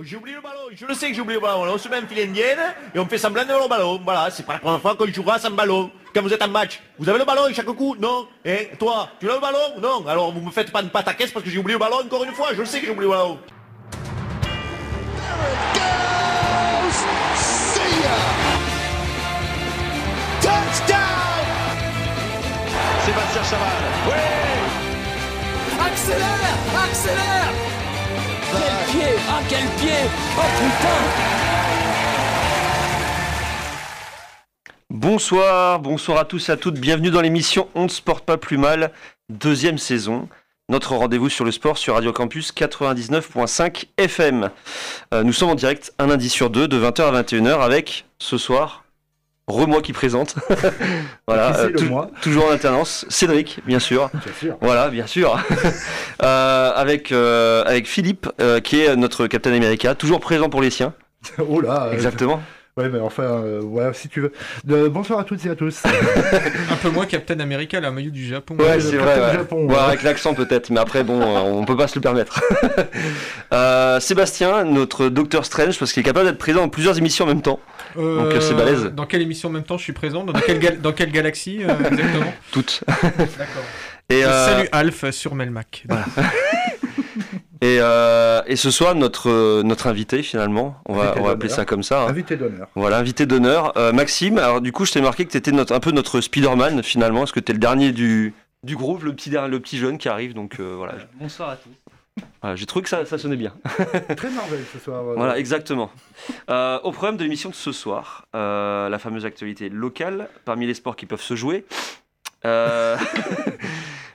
j'ai oublié le ballon, je le sais que j'ai oublié le ballon. On se met un filet indienne et on fait semblant d'avoir le ballon. Voilà, c'est pas la première fois qu'on jouera sans ballon. Quand vous êtes en match, vous avez le ballon et chaque coup, non Et eh, toi, tu as le ballon Non? Alors vous me faites pas de pâte à caisse parce que j'ai oublié le ballon encore une fois. Je le sais que j'ai oublié le ballon. Sébastien Chaval. Oui Accélère Accélère Quel pied Ah quel pied Oh putain Bonsoir, bonsoir à tous et à toutes, bienvenue dans l'émission On ne se porte pas plus mal, deuxième saison. Notre rendez-vous sur le sport sur Radio Campus 99.5 FM. Euh, nous sommes en direct un lundi sur deux de 20h à 21h avec ce soir Re-moi qui présente. voilà, euh, toujours en alternance. Cédric, bien sûr. Bien sûr. Voilà, bien sûr. euh, avec, euh, avec Philippe, euh, qui est notre Captain America, toujours présent pour les siens. oh là Exactement. Ouais, mais enfin, euh, ouais, si tu veux. bonsoir à toutes et à tous. un peu moins Captain America, la maillot du Japon. Ouais, c'est vrai. Ouais. avec l'accent peut-être, mais après, bon, euh, on peut pas se le permettre. euh, Sébastien, notre Docteur Strange, parce qu'il est capable d'être présent dans plusieurs émissions en même temps. Donc c'est balèze. Dans quelle émission en même temps je suis présent Dans quelle, dans quelle galaxie exactement Toutes. D'accord. Et Salut Alf sur Melmac. Voilà. Et, euh, et, ce soir, notre, euh, notre invité, finalement, on va, on va appeler ça comme ça. Hein. Invité d'honneur. Voilà, invité d'honneur. Euh, Maxime, alors du coup, je t'ai marqué que tu étais notre, un peu notre Spider-Man, finalement, parce que tu es le dernier du, du groupe, le petit, le petit jeune qui arrive. Donc euh, voilà. Bonsoir à tous. Voilà, J'ai trouvé que ça, ça sonnait bien. Très Marvel ce soir. Voilà, exactement. Euh, au programme de l'émission de ce soir, la fameuse actualité locale, parmi les sports qui peuvent se jouer.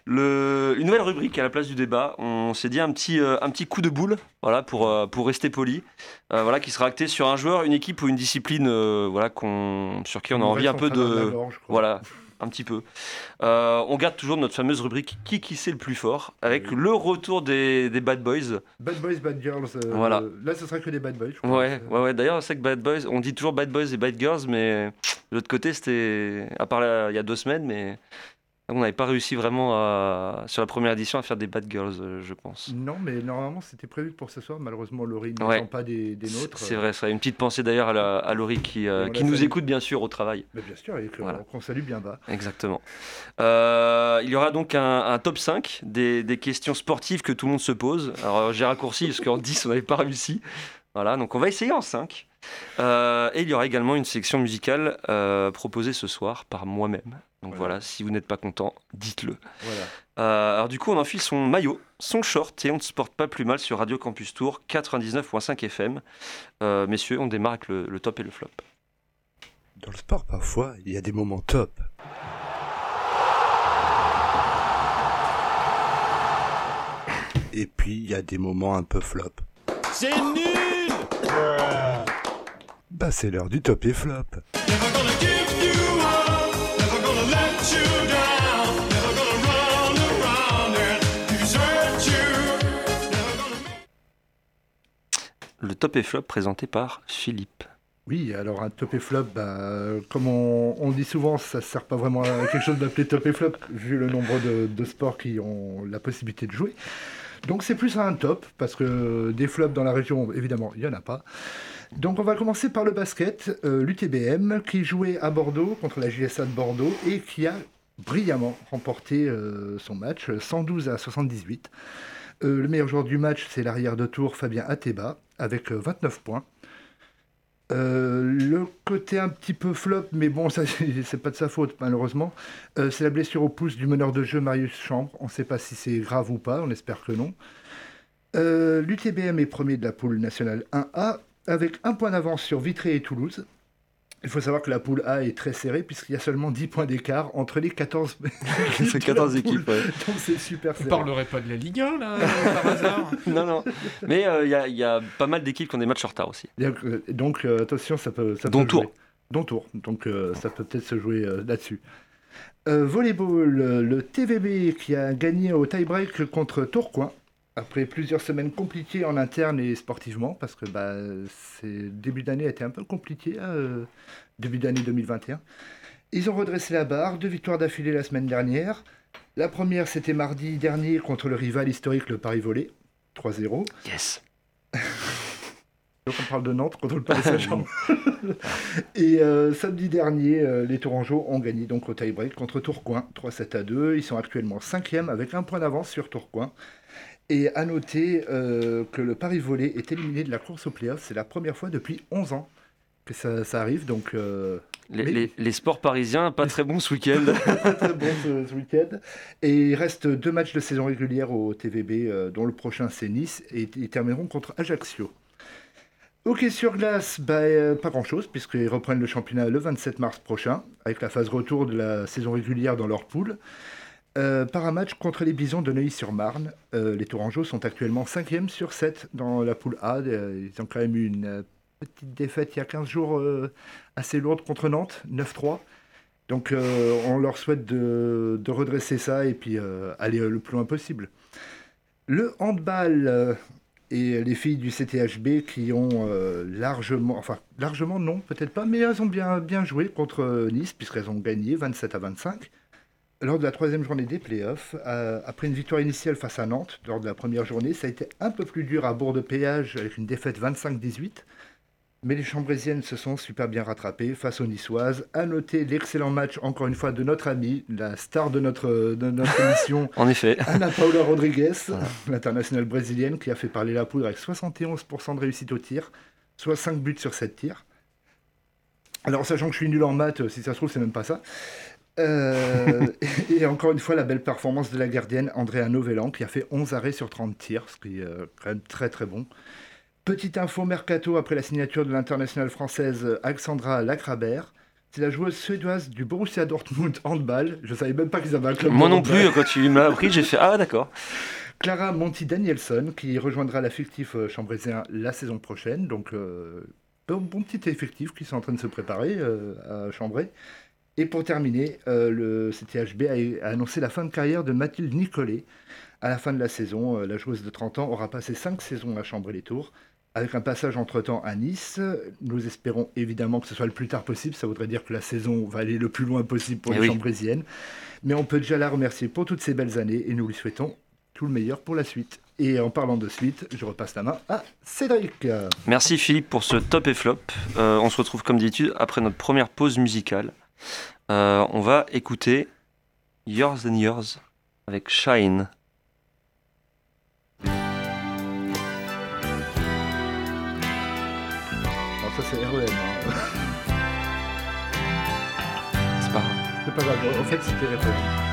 Le, une nouvelle rubrique à la place du débat. On s'est dit un petit, euh, un petit coup de boule, voilà, pour, euh, pour rester poli, euh, voilà, qui sera acté sur un joueur, une équipe ou une discipline, voilà, qu'on, sur qui on a envie un peu de, voilà, un petit peu. on garde toujours notre fameuse rubrique qui qui c'est le plus fort, avec le retour des, des, bad boys. Bad boys, bad girls. voilà. Là, ce sera que des bad boys. Je crois. Ouais, ouais, ouais. D'ailleurs, c'est que bad boys, on dit toujours bad boys et bad girls, mais de l'autre côté, c'était, à part il y a deux semaines, mais on n'avait pas réussi vraiment à, sur la première édition à faire des Bad Girls, euh, je pense. Non, mais normalement c'était prévu pour ce soir. Malheureusement, Laurie ne ouais. pas des, nôtres. C'est vrai, ça. Une petite pensée d'ailleurs à, Laurie qui, euh, qui nous écoute bien sûr au travail. Mais bien sûr, et qu'on salue bien bas. Exactement. Euh, il y aura donc un, top 5 des, des, questions sportives que tout le monde se pose. Alors j'ai raccourci parce qu'en 10 on n'avait pas réussi. Voilà, donc on va essayer en 5. et il y aura également une section musicale proposée ce soir par moi-même. Donc voilà, si vous n'êtes pas content, dites-le. Voilà. Euh, alors du coup, on enfile son maillot, son short et on ne se porte pas plus mal sur Radio Campus Tour 99.5 FM. Euh, messieurs, on démarre avec le, top et le flop. Dans le sport, parfois, il y a des moments top. Et puis, il y a des moments un peu flop. C'est nul Bah, c'est l'heure du top et flop. Le top et flop présenté par Philippe. Oui, alors un top et flop, bah, comme on, dit souvent, ça ne sert pas vraiment à quelque chose d'appeler top et flop, vu le nombre de, sports qui ont la possibilité de jouer. Donc c'est plus un top, parce que des flops dans la région, évidemment, il n'y en a pas. Donc on va commencer par le basket, euh, l'UTBM, qui jouait à Bordeaux contre la JSA de Bordeaux et qui a brillamment remporté euh, son match, 112 à 78. Euh, le meilleur joueur du match, c'est l'arrière de tour Fabien Ateba, avec 29 euh, points. Euh, le côté un petit peu flop, mais bon, ça c'est pas de sa faute malheureusement, c'est la blessure au pouce du meneur de jeu Marius Chambre. On ne sait pas si c'est grave ou pas, on espère que non. L'UTBM est premier de la poule nationale 1A avec un point d'avance sur Vitré et Toulouse. Il faut savoir que la poule A est très serrée puisqu'il y a seulement 10 points d'écart entre les 14, 14 équipes. Ouais. Donc c'est super serré. Vous parlerez pas de la Ligue 1 là, par hasard Non, non. Mais euh, il y, a pas mal d'équipes qui ont des matchs en retard aussi. Donc, euh, attention, ça peut. Ça Don peut tour. Jouer. Don tour. Donc euh, ça peut peut-être se jouer là-dessus. volleyball, le TVB qui a gagné au tie-break contre Tourcoing après plusieurs semaines compliquées en interne et sportivement, parce que bah, début d'année a été un peu compliqué, hein, euh, début d'année 2021. Ils ont redressé la barre, deux victoires d'affilée la semaine dernière. La première, c'était mardi dernier contre le rival historique, le Paris Volé, 3-0. Yes. Donc on parle de Nantes contre le Paris Saint-Germain. Et euh, samedi dernier, euh, les Tourangeaux ont gagné donc au tie-break contre Tourcoing, 3-7 à 2. Ils sont actuellement 5e avec un point d'avance sur Tourcoing. Et à noter euh, que le Paris Volé est éliminé de la course au playoff. C'est la première fois depuis 11 ans que ça, ça arrive. Donc euh, Les, Mais- les- les sports parisiens, pas très bons ce week-end. très très bon ce, ce week-end. Et il reste deux matchs de saison régulière au TVB, euh, dont le prochain c'est Nice, et ils termineront contre Ajaccio. Ok, sur glace, bah, euh, pas grand-chose, puisqu'ils reprennent le championnat le 27 mars prochain, avec la phase retour de la saison régulière dans leur poule. Euh, par un match contre les Bisons de Neuilly-sur-Marne, euh, les Tourangeaux sont actuellement 5e sur 7 dans la poule A. Euh, Ils ont quand même eu une petite défaite il y a 15 jours assez lourde contre Nantes, 9-3. Donc on leur souhaite de, redresser ça et puis aller le plus loin possible. Le handball et les filles du CTHB qui ont largement, enfin largement non, peut-être pas, mais elles ont bien, bien joué contre Nice puisqu'elles ont gagné 27 à 25. Lors de la troisième journée des playoffs, euh, après une victoire initiale face à Nantes, lors de la première journée, ça a été un peu plus dur à bord de péage avec une défaite 25-18. Mais les Chambrésiennes se sont super bien rattrapées face aux Niçoises. À noter l'excellent match, encore une fois, de notre amie, la star de notre, de notre émission, En effet. Ana Paula Rodriguez, l'internationale brésilienne, qui a fait parler la poudre avec 71% de réussite au tir, soit 5 buts sur 7 tirs. Alors, sachant que je suis nul en maths, si ça se trouve, c'est même pas ça. Euh, et, et encore une fois, la belle performance de la gardienne Andrea Novellan, qui a fait 11 arrêts sur 30 tirs, ce qui est euh, quand même très très bon. Petite info mercato après la signature de l'internationale française Alexandra Lacrabert. C'est la joueuse suédoise du Borussia Dortmund handball. Je savais même pas qu'ils avaient un club. Moi non handball. plus, quand tu m'as appris, j'ai fait Ah, d'accord. Clara Monti Danielson qui rejoindra l'effectif euh, chambrésien la saison prochaine. Donc, euh, bon, bon petit effectif qui sont en train de se préparer euh, à Chambray. Et pour terminer, euh, le CTHB a, a annoncé la fin de carrière de Mathilde Nicolet. À la fin de la saison, euh, la joueuse de 30 ans aura passé 5 saisons à Chambray-les-Tours. Avec un passage entre-temps à Nice, nous espérons évidemment que ce soit le plus tard possible. Ça voudrait dire que la saison va aller le plus loin possible pour Eh les oui. Chambrésiennes. Mais on peut déjà la remercier pour toutes ces belles années et nous lui souhaitons tout le meilleur pour la suite. Et en parlant de suite, je repasse la main à Cédric. Merci Philippe pour ce top et flop. Euh, on se retrouve comme d'habitude après notre première pause musicale. Euh, on va écouter Yours and Yours avec Shine. Alors ça c'est REM. hein. C'est pas grave. C'est pas grave. En fait c'était REM.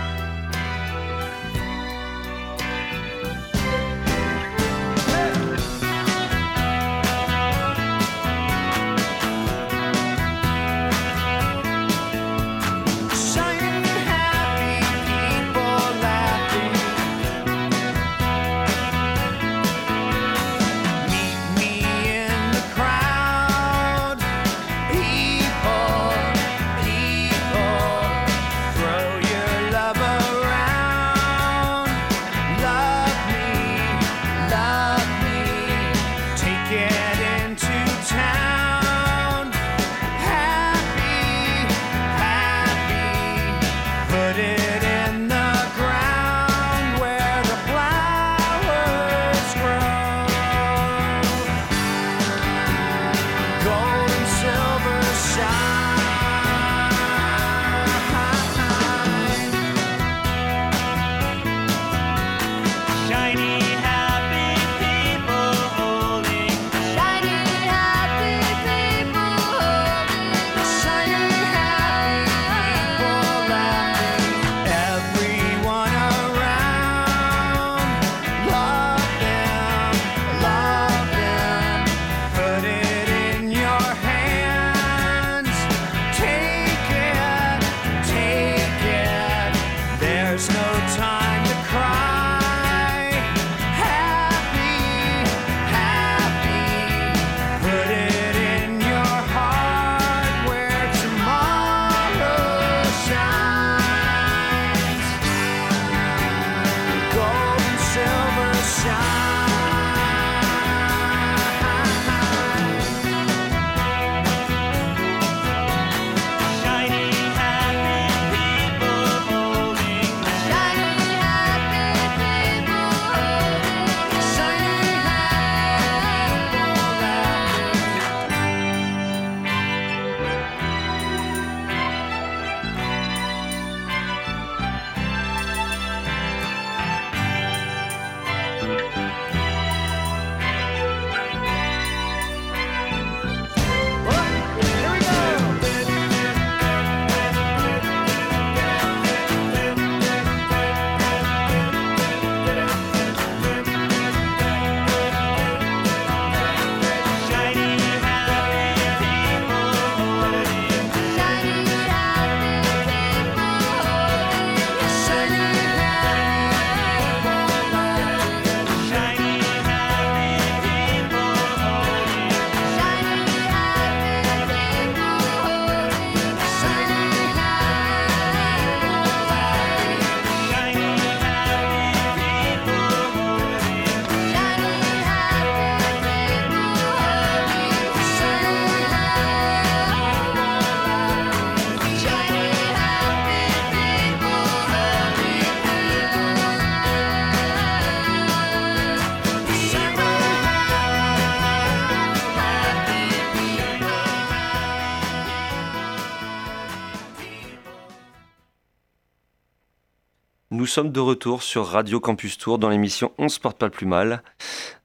Sommes de retour sur Radio Campus Tour dans l'émission On se porte pas le plus mal.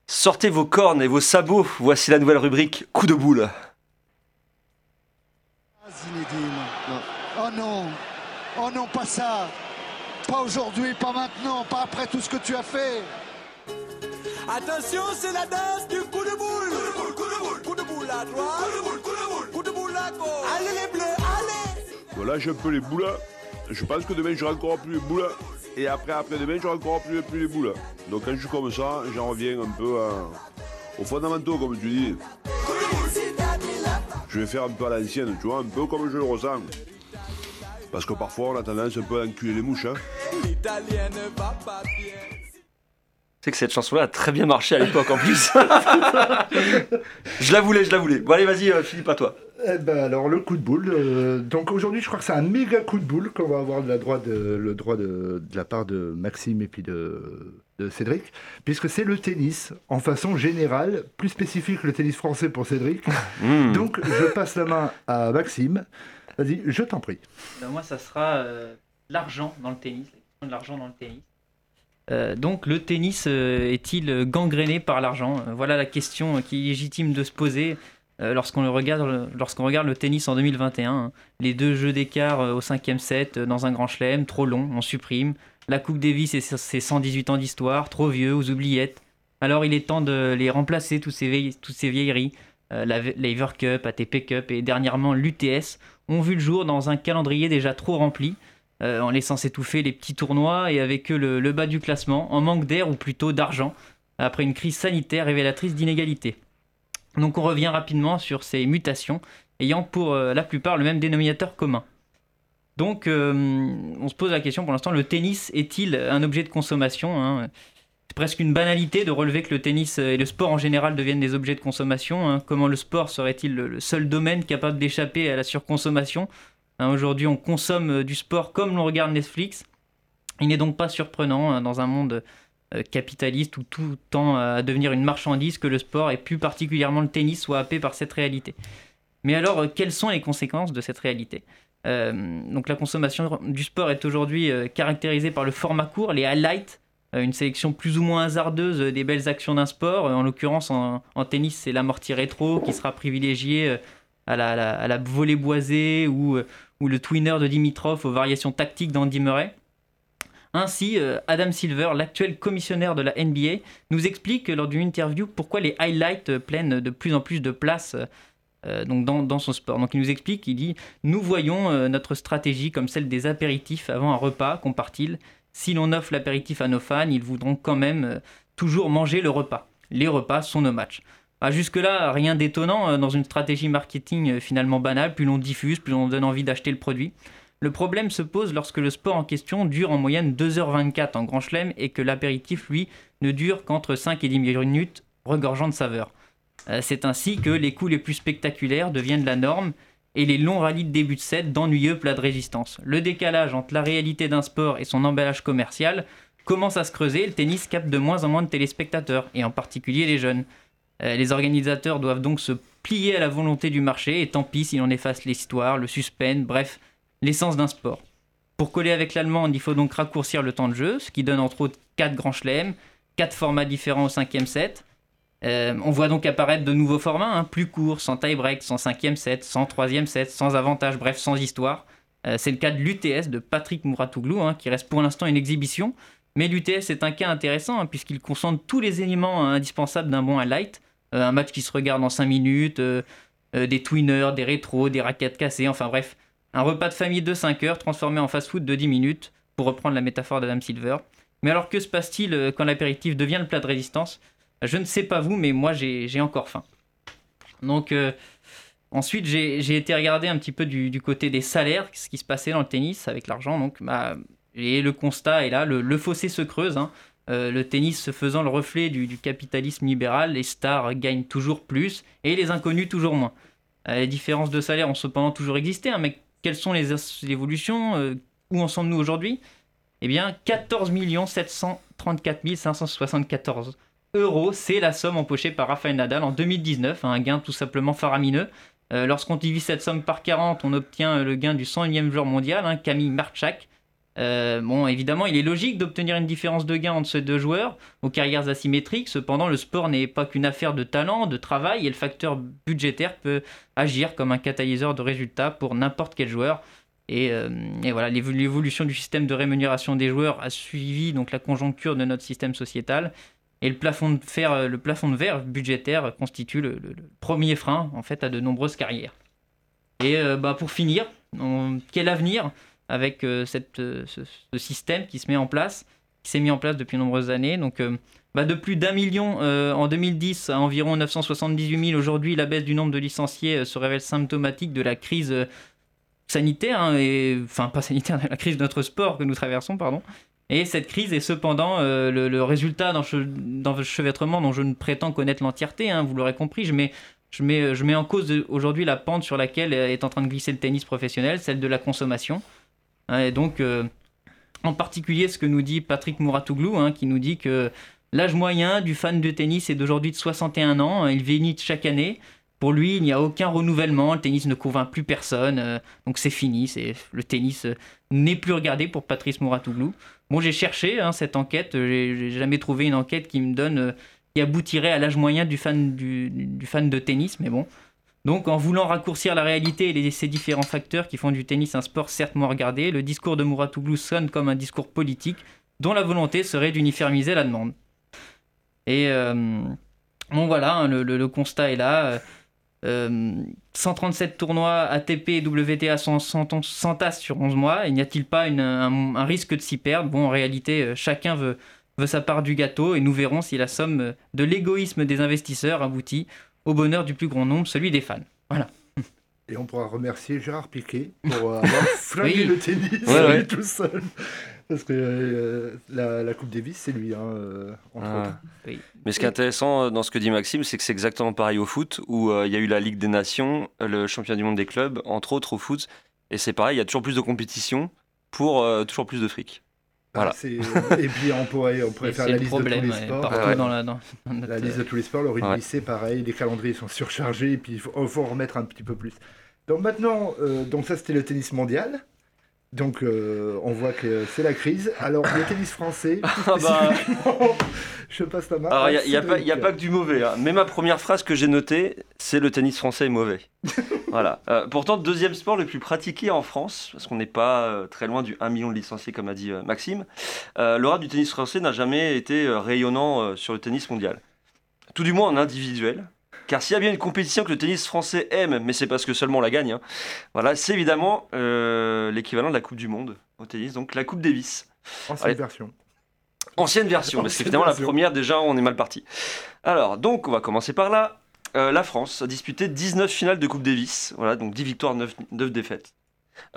Sortez vos cornes et vos sabots, voici la nouvelle rubrique Coup de boule. Zinedine. Oh non, oh non, pas ça. Pas aujourd'hui, pas maintenant, pas après tout ce que tu as fait. Attention, c'est la danse du coup de boule. Coup de boule, coup de boule. Coup de boule à droite. Coup de boule, coup de boule. Coup de boule à gauche. Allez les bleus, allez. Voilà, j'ai un peu les boules. Je pense que demain, j'aurai encore plus les boules. Et après, après demain, j'aurai encore plus, les boules. Donc quand je suis comme ça, j'en reviens un peu à- aux fondamentaux, comme tu dis. Je vais faire un peu à l'ancienne, tu vois, un peu comme je le ressens. Parce que parfois, on a tendance un peu à enculer les mouches. Hein. C'est que cette chanson-là a très bien marché à l'époque en plus. je la voulais, je la voulais. Bon allez, vas-y euh, Philippe, à toi. Eh ben alors le coup de boule. euh, donc aujourd'hui je crois que c'est un méga coup de boule qu'on va avoir de la droite de, le droit de, de la part de Maxime et puis de, de Cédric, puisque c'est le tennis en façon générale, plus spécifique le tennis français pour Cédric. Hmm. Donc je passe la main à Maxime. Vas-y, je t'en prie. Ben, moi, ça sera euh, l'argent dans le tennis, de l'argent dans le tennis. Euh, donc, le tennis euh, est-il gangréné par l'argent? Voilà la question euh, qui est légitime de se poser euh, lorsqu'on regarde, le tennis en 2021. hein. Les deux jeux d'écart euh, au cinquième set euh, dans un grand chelem, trop long, on supprime. La Coupe Davis et ses 118 ans d'histoire, trop vieux, aux oubliettes. Alors, il est temps de les remplacer, toutes ces vieilleries. La Lever Cup, ATP Cup et dernièrement l'UTS ont vu le jour dans un calendrier déjà trop rempli, en laissant s'étouffer les petits tournois et avec eux le bas du classement, en manque d'air ou plutôt d'argent, après une crise sanitaire révélatrice d'inégalités. Donc on revient rapidement sur ces mutations, ayant pour euh, la plupart le même dénominateur commun. Donc euh, on se pose la question pour l'instant, le tennis est-il un objet de consommation hein? C'est presque une banalité de relever que le tennis et le sport en général deviennent des objets de consommation. hein. Comment le sport serait-il le seul domaine capable d'échapper à la surconsommation? Hein, Aujourd'hui, on consomme euh, du sport comme l'on regarde Netflix. Il n'est donc pas surprenant dans un monde capitaliste où tout tend à devenir une marchandise que le sport et plus particulièrement le tennis soit happé par cette réalité. Mais alors, euh, quelles sont les conséquences de cette réalité? Euh, Donc la consommation du sport est aujourd'hui euh, caractérisée par le format court, les highlights, euh, une sélection plus ou moins hasardeuse euh, des belles actions d'un sport. Euh, En l'occurrence, en, en tennis, c'est l'amorti rétro qui sera privilégié euh, à la, volée boisée ou, euh, ou le twinner de Dimitrov aux variations tactiques d'Andy Murray. Ainsi, euh, Adam Silver, l'actuel commissionnaire de la NBA, nous explique lors d'une interview pourquoi les highlights prennent de plus en plus de place euh, dans, dans son sport. Donc il nous explique, il dit Nous voyons euh, notre stratégie comme celle des apéritifs avant un repas, compare-t-il. Si l'on offre l'apéritif à nos fans, ils voudront quand même toujours manger le repas. Les repas sont nos matchs. Ah, Jusque-là, rien d'étonnant dans une stratégie marketing finalement banale. Plus l'on diffuse, plus on donne envie d'acheter le produit. Le problème se pose lorsque le sport en question dure en moyenne 2h24 en grand chelem et que l'apéritif, lui, ne dure qu'entre 5 et 10 minutes, regorgeant de saveur. Euh, C'est ainsi que les coups les plus spectaculaires deviennent la norme et les longs rallyes de début de set d'ennuyeux plats de résistance. Le décalage entre la réalité d'un sport et son emballage commercial commence à se creuser et le tennis capte de moins en moins de téléspectateurs, et en particulier les jeunes. Euh, les organisateurs doivent donc se plier à la volonté du marché, et tant pis si l'on efface l'histoire, le suspense, bref, l'essence d'un sport. Pour coller avec l'allemande, il faut donc raccourcir le temps de jeu, ce qui donne entre autres 4 grands chelems, 4 formats différents au cinquième set. Euh, on voit donc apparaître de nouveaux formats, hein, plus courts, sans tie-break, sans cinquième set, sans troisième set, sans avantage, bref, sans histoire. Euh, c'est le cas de l'UTS de Patrick Mouratoglou, hein, qui reste pour l'instant une exhibition. Mais l'UTS est un cas intéressant, hein, puisqu'il concentre tous les éléments indispensables d'un bon highlight. Euh, un match qui se regarde en 5 minutes, des twinners, des rétros, des raquettes cassées, enfin bref. Un repas de famille de 5 heures transformé en fast-food de 10 minutes, pour reprendre la métaphore d'Adam Silver. Mais alors que se passe-t-il euh, quand l'apéritif devient le plat de résistance? Je ne sais pas vous, mais moi j'ai encore faim. Donc euh, ensuite j'ai été regarder un petit peu du, côté des salaires, ce qui se passait dans le tennis avec l'argent. Donc bah, et le constat est là, le, fossé se creuse. hein. Euh, le tennis se faisant le reflet du, capitalisme libéral, les stars gagnent toujours plus et les inconnus toujours moins. Les différences de salaire ont cependant toujours existé, hein, mais quelles sont les évolutions euh, Où en sommes-nous aujourd'hui? Eh bien, 14 734 574 euros, c'est la somme empochée par Rafael Nadal en 2019, hein, un gain tout simplement faramineux. Euh, Lorsqu'on divise cette somme par 40, on obtient euh, le gain du 101e joueur mondial, hein, Camille Marchak. Euh, bon, évidemment, il est logique d'obtenir une différence de gain entre ces deux joueurs aux carrières asymétriques. Cependant, le sport n'est pas qu'une affaire de talent, de travail, et le facteur budgétaire peut agir comme un catalyseur de résultats pour n'importe quel joueur. Et, euh, voilà, l'évo- l'évolution du système de rémunération des joueurs a suivi donc la conjoncture de notre système sociétal. Et le plafond de, fer, euh, le plafond de verre budgétaire constitue le, premier frein en fait à de nombreuses carrières. Et bah, pour finir, quel avenir? Avec euh, euh, ce, système qui se met en place, qui s'est mis en place depuis de nombreuses années. Donc, euh, bah, de plus d'un million en 2010 à environ 978 000 aujourd'hui, la baisse du nombre de licenciés se révèle symptomatique de la crise sanitaire, hein, enfin pas sanitaire, la crise de notre sport que nous traversons, pardon. Et cette crise est cependant euh, le, le résultat d'un che- d'un chevêtrement dont je ne prétends connaître l'entièreté, hein, vous l'aurez compris, je mets, je, mets, en cause aujourd'hui la pente sur laquelle est en train de glisser le tennis professionnel, celle de la consommation. Hein, Et donc, euh, en particulier, ce que nous dit Patrick Mouratoglou, hein, qui nous dit que l'âge moyen du fan de tennis est d'aujourd'hui de 61 ans. hein, Il vieillit chaque année. Pour lui, il n'y a aucun renouvellement. Le tennis ne convainc plus personne. euh, donc c'est fini. C'est le tennis euh, n'est plus regardé pour Patrice Mouratoglou. Bon, j'ai cherché cette enquête. J'ai jamais trouvé une enquête qui me donne qui aboutirait à l'âge moyen du fan du fan de tennis. Mais bon. Donc, en voulant raccourcir la réalité et ces différents facteurs qui font du tennis un sport certes moins regardé, le discours de Mouratoglou sonne comme un discours politique dont la volonté serait d'uniformiser la demande. Et euh, bon, voilà, hein, le, constat est là. Euh, euh, 137 tournois ATP et WTA sont- sont- s'entassent sur 11 mois. Et n'y a-t-il pas un, risque de s'y perdre? Bon, en réalité, euh, chacun veut, sa part du gâteau et nous verrons si la somme euh, de l'égoïsme des investisseurs aboutit au bonheur du plus grand nombre, celui des fans. Voilà. Et on pourra remercier Gérard Piquet pour euh, avoir flingué Oui. le tennis Ouais, ouais. lui tout seul. Parce que euh, la, la Coupe Davis, c'est lui, hein, euh, entre Ah. autres. Mais ce qui est intéressant dans ce que dit Maxime, c'est que c'est exactement pareil au foot, où euh, il y a eu la Ligue des Nations, le championnat du monde des clubs, entre autres au foot. Et c'est pareil, il y a toujours plus de compétition pour euh, toujours plus de fric. Voilà. C'est- Et puis on pourrait, on pourrait faire la liste problème de tous les sports. partout Ouais. dans la, dans, dans notre, La liste de tous les sports, le rugby Ouais. c'est pareil, les calendriers sont surchargés et puis il faut, il faut en remettre un petit peu plus. Donc maintenant, euh, donc ça c'était le tennis mondial. Donc euh, on voit que c'est la crise. Alors le tennis français, Ah bah. je passe la main. Alors, il n'y a, a Cédric. pas que du mauvais. hein. Mais ma première phrase que j'ai notée, c'est le tennis français est mauvais. voilà. Euh, pourtant, deuxième sport le plus pratiqué en France, parce qu'on n'est pas euh, très loin du 1 million de licenciés, comme a dit Maxime, l'aura du tennis français n'a jamais été rayonnant sur le tennis mondial. Tout du moins en individuel. Car s'il y a bien une compétition que le tennis français aime, mais c'est parce que seulement on la gagne, hein, voilà, c'est évidemment euh, l'équivalent de la Coupe du Monde au tennis, donc la Coupe Davis. Ancienne Allez. version. Ancienne version, parce qu'évidemment la première déjà on est mal parti. Alors donc on va commencer par là. Euh, la France a disputé 19 finales de Coupe Davis, voilà donc 10 victoires, 9, 9 défaites.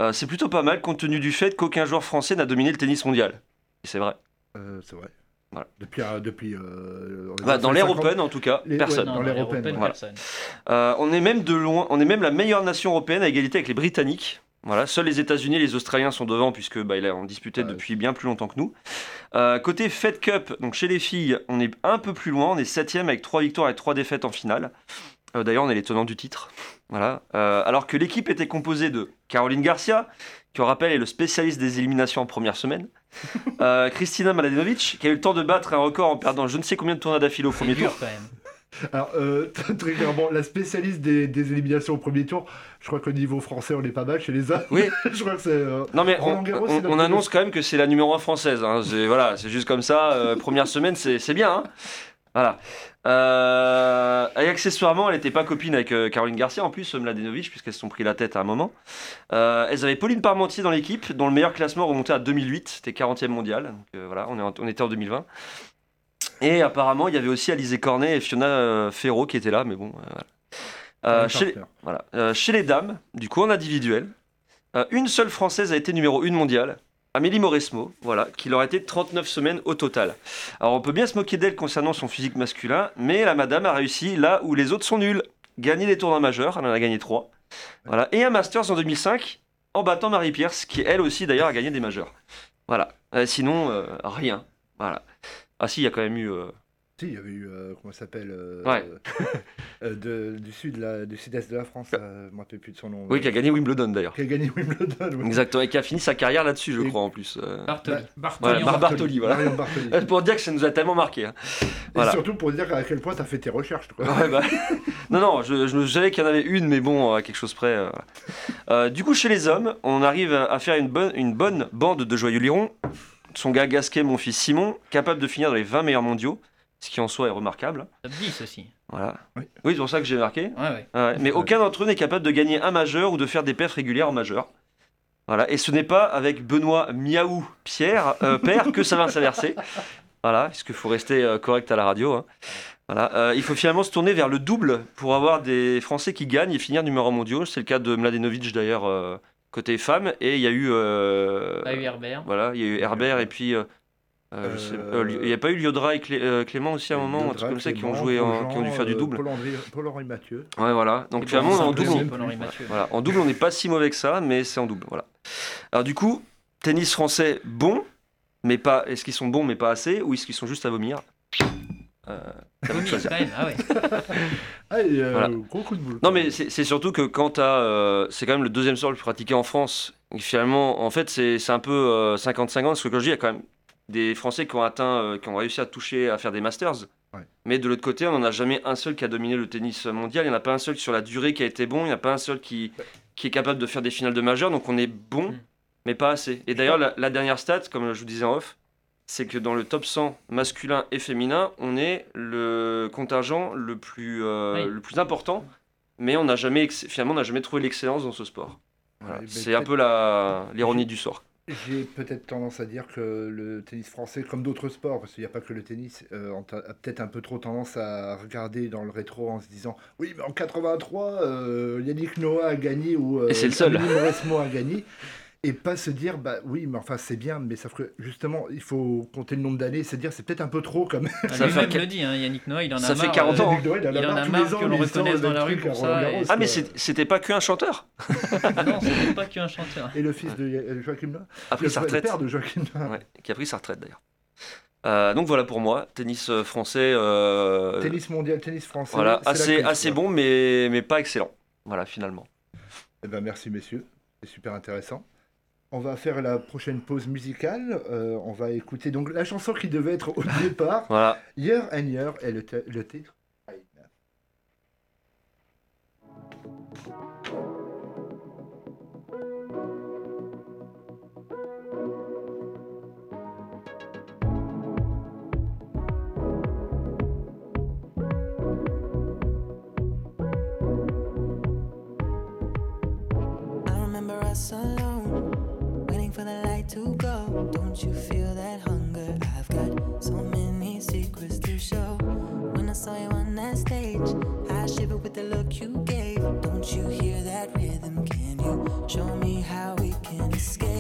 Euh, c'est plutôt pas mal compte tenu du fait qu'aucun joueur français n'a dominé le tennis mondial. Et c'est vrai. Euh, c'est vrai. Voilà. Depuis, euh, depuis euh, Bah, dans 50 open en tout cas, Les- personne. ouais, dans l'ère européenne, voilà. personne. Euh, on est même de loin, on est même la meilleure nation européenne à égalité avec les Britanniques. Voilà, seuls les États-Unis et les Australiens sont devant puisque bah, ils ont disputé Ouais. depuis bien plus longtemps que nous. Euh, côté Fed Cup, donc chez les filles, on est un peu plus loin, on est septième avec trois victoires et trois défaites en finale. Euh, D'ailleurs, on est les tenants du titre. Voilà. Euh, alors que l'équipe était composée de Caroline Garcia, qui on rappelle est le spécialiste des éliminations en première semaine. Euh, Kristina Mladenovic, qui a eu le temps de battre un record en perdant je ne sais combien de tournois d'affilée au premier dur tour. quand même. Alors, euh, très clairement, la spécialiste des, des éliminations au premier tour, je crois qu'au niveau français, on est pas mal chez les hommes. Oui. je crois que c'est. euh, Non mais on, annonce quand même que c'est la numéro 1 française. hein. C'est voilà, c'est juste comme ça. euh, première semaine, c'est c'est bien. hein. Voilà. Euh, et accessoirement, elle n'était pas copine avec euh, Caroline Garcia en plus, Mladenovic, puisqu'elles se sont pris la tête à un moment. Euh, elles avaient Pauline Parmentier dans l'équipe, dont le meilleur classement remontait à 2008, c'était 40e mondial. Donc euh, voilà, on, est en- on était en 2020. Et apparemment, il y avait aussi Alizé Cornet et Fiona euh, Ferro qui étaient là, mais bon, euh, voilà. Euh, chez, voilà. Euh, chez les dames, du coup en individuel, euh, une seule française a été numéro 1 mondiale, Amélie Mauresmo, voilà, qui leur a été 39 semaines au total. Alors on peut bien se moquer d'elle concernant son physique masculin, mais la madame a réussi là où les autres sont nuls. Gagner des tournois majeurs, elle en a gagné 3. Voilà. Et un Masters en 2005 en battant Marie Pierce, qui elle aussi d'ailleurs a gagné des majeurs. Voilà. Euh, sinon, euh, rien. Ah si, il y a quand même eu... euh, Si, il y avait eu, euh, comment ça s'appelle euh, Ouais. euh, de- Du sud, là, du sud-est de la France, euh, je ne me rappelle plus de son nom. Oui, qui a gagné Wimbledon d'ailleurs. Qui a gagné Wimbledon. oui. Exactement, et qui a fini sa carrière là-dessus, je Et- crois en plus. Bartoli. Voilà, Bartoli. Bar- Bartoli, voilà. Bartoli. Pour dire que ça nous a tellement marqué. hein. Et surtout pour dire à quel point tu as fait tes recherches. Quoi. Ouais, bah, non, non, je, je savais qu'il y en avait une, mais bon, à quelque chose près. euh. Euh, du coup, chez les hommes, on arrive à à faire une bonne, une bonne bande de joyeux lirons. Son gars Gasquet, mon fils Simon, capable de finir dans les 20 meilleurs mondiaux, ce qui en soi est remarquable. Top 10 aussi. Voilà. Oui. Oui, c'est pour ça que j'ai marqué. Ouais, ouais. Ouais, Mais aucun d'entre eux n'est capable de gagner un majeur ou de faire des perfs régulières en majeur. Voilà. Et ce n'est pas avec Benoît Miaou Pierre, euh, père, que ça va s'inverser. Voilà, parce qu'il faut rester euh, correct à la radio. hein? Voilà. Euh, il faut finalement se tourner vers le double pour avoir des Français qui gagnent et finir numéro un mondiaux. C'est le cas de Mladenovic d'ailleurs euh, côté femme. Et il y a eu, euh, Pas eu Herbert. voilà, il y a eu Herbert et puis euh, il n'y a pas eu Liodra et Clé- euh, Clément aussi à un moment, un truc comme ça, qui ont joué, en- qui ont dû faire du double. Paul-Henri Paul Mathieu. Ouais, voilà. Donc Et finalement, en double, on- voilà, en double, on n'est pas si mauvais que ça, mais c'est en double. Voilà. Alors du coup, tennis français bon, mais pas. Est-ce qu'ils sont bons mais pas assez, ou est-ce qu'ils sont juste à vomir? Euh. Ah ouais. Ah, euh, Voilà. gros coup de boule. Non, mais c'est surtout que quand t'as, euh, c'est quand même le deuxième sport le plus pratiqué en France. Et finalement, en fait, c'est c'est un peu euh, 50-50. Parce que quand je dis, il y a quand même des Français qui ont atteint, euh, qui ont réussi à toucher, à faire des masters. Ouais. Mais de l'autre côté, on n'en a jamais un seul qui a dominé le tennis mondial. Il n'y en a pas un seul sur la durée qui a été bon. Il n'y en a pas un seul qui, qui est capable de faire des finales de majeur. Donc on est bon, Mm. mais pas assez. Et d'ailleurs, la, la dernière stat, comme je vous disais en off, c'est que dans le top 100 masculin et féminin, on est le contingent le plus, euh, Oui. le plus important, mais on n'a jamais, finalement, on n'a jamais trouvé l'excellence dans ce sport. Voilà. Ouais, mais c'est un peu l'ironie du sort. J'ai peut-être tendance à dire que le tennis français, comme d'autres sports, parce qu'il n'y a pas que le tennis, euh, a peut-être un peu trop tendance à regarder dans le rétro en se disant Oui, mais en 83, euh, Yannick Noah a gagné ou euh, Et c'est le seul. Amélie Mauresmo a gagné. Et pas se dire, bah oui, mais enfin c'est bien, mais sauf que justement, il faut compter le nombre d'années et se dire, c'est peut-être un peu trop quand même. Ah, Ça Lui-même fait- le dit, hein, Yannick Noah, il en a Ça fait marre. 40 ans. euh, Yannick Noah, il en a tous marre les ans, que l'on reconnaisse dans la rue pour ça, et- Ah, mais c'était pas qu'un chanteur Non, c'est pas qu'un chanteur. Et le fils de Ya- Joachim Noah a pris Le sa le retraite. père de Joachim Noah. Ouais, qui a pris sa retraite d'ailleurs. Euh, donc voilà pour moi, tennis euh, français. euh, Tennis mondial, tennis français. Voilà, assez, assez bon, mais, mais pas excellent. Voilà, finalement. Eh ben, merci messieurs, c'est super intéressant. On va faire la prochaine pause musicale. Euh, on va écouter donc la chanson qui devait être au départ, Voilà. Year and Year, le, te- le titre. Show me how we can escape?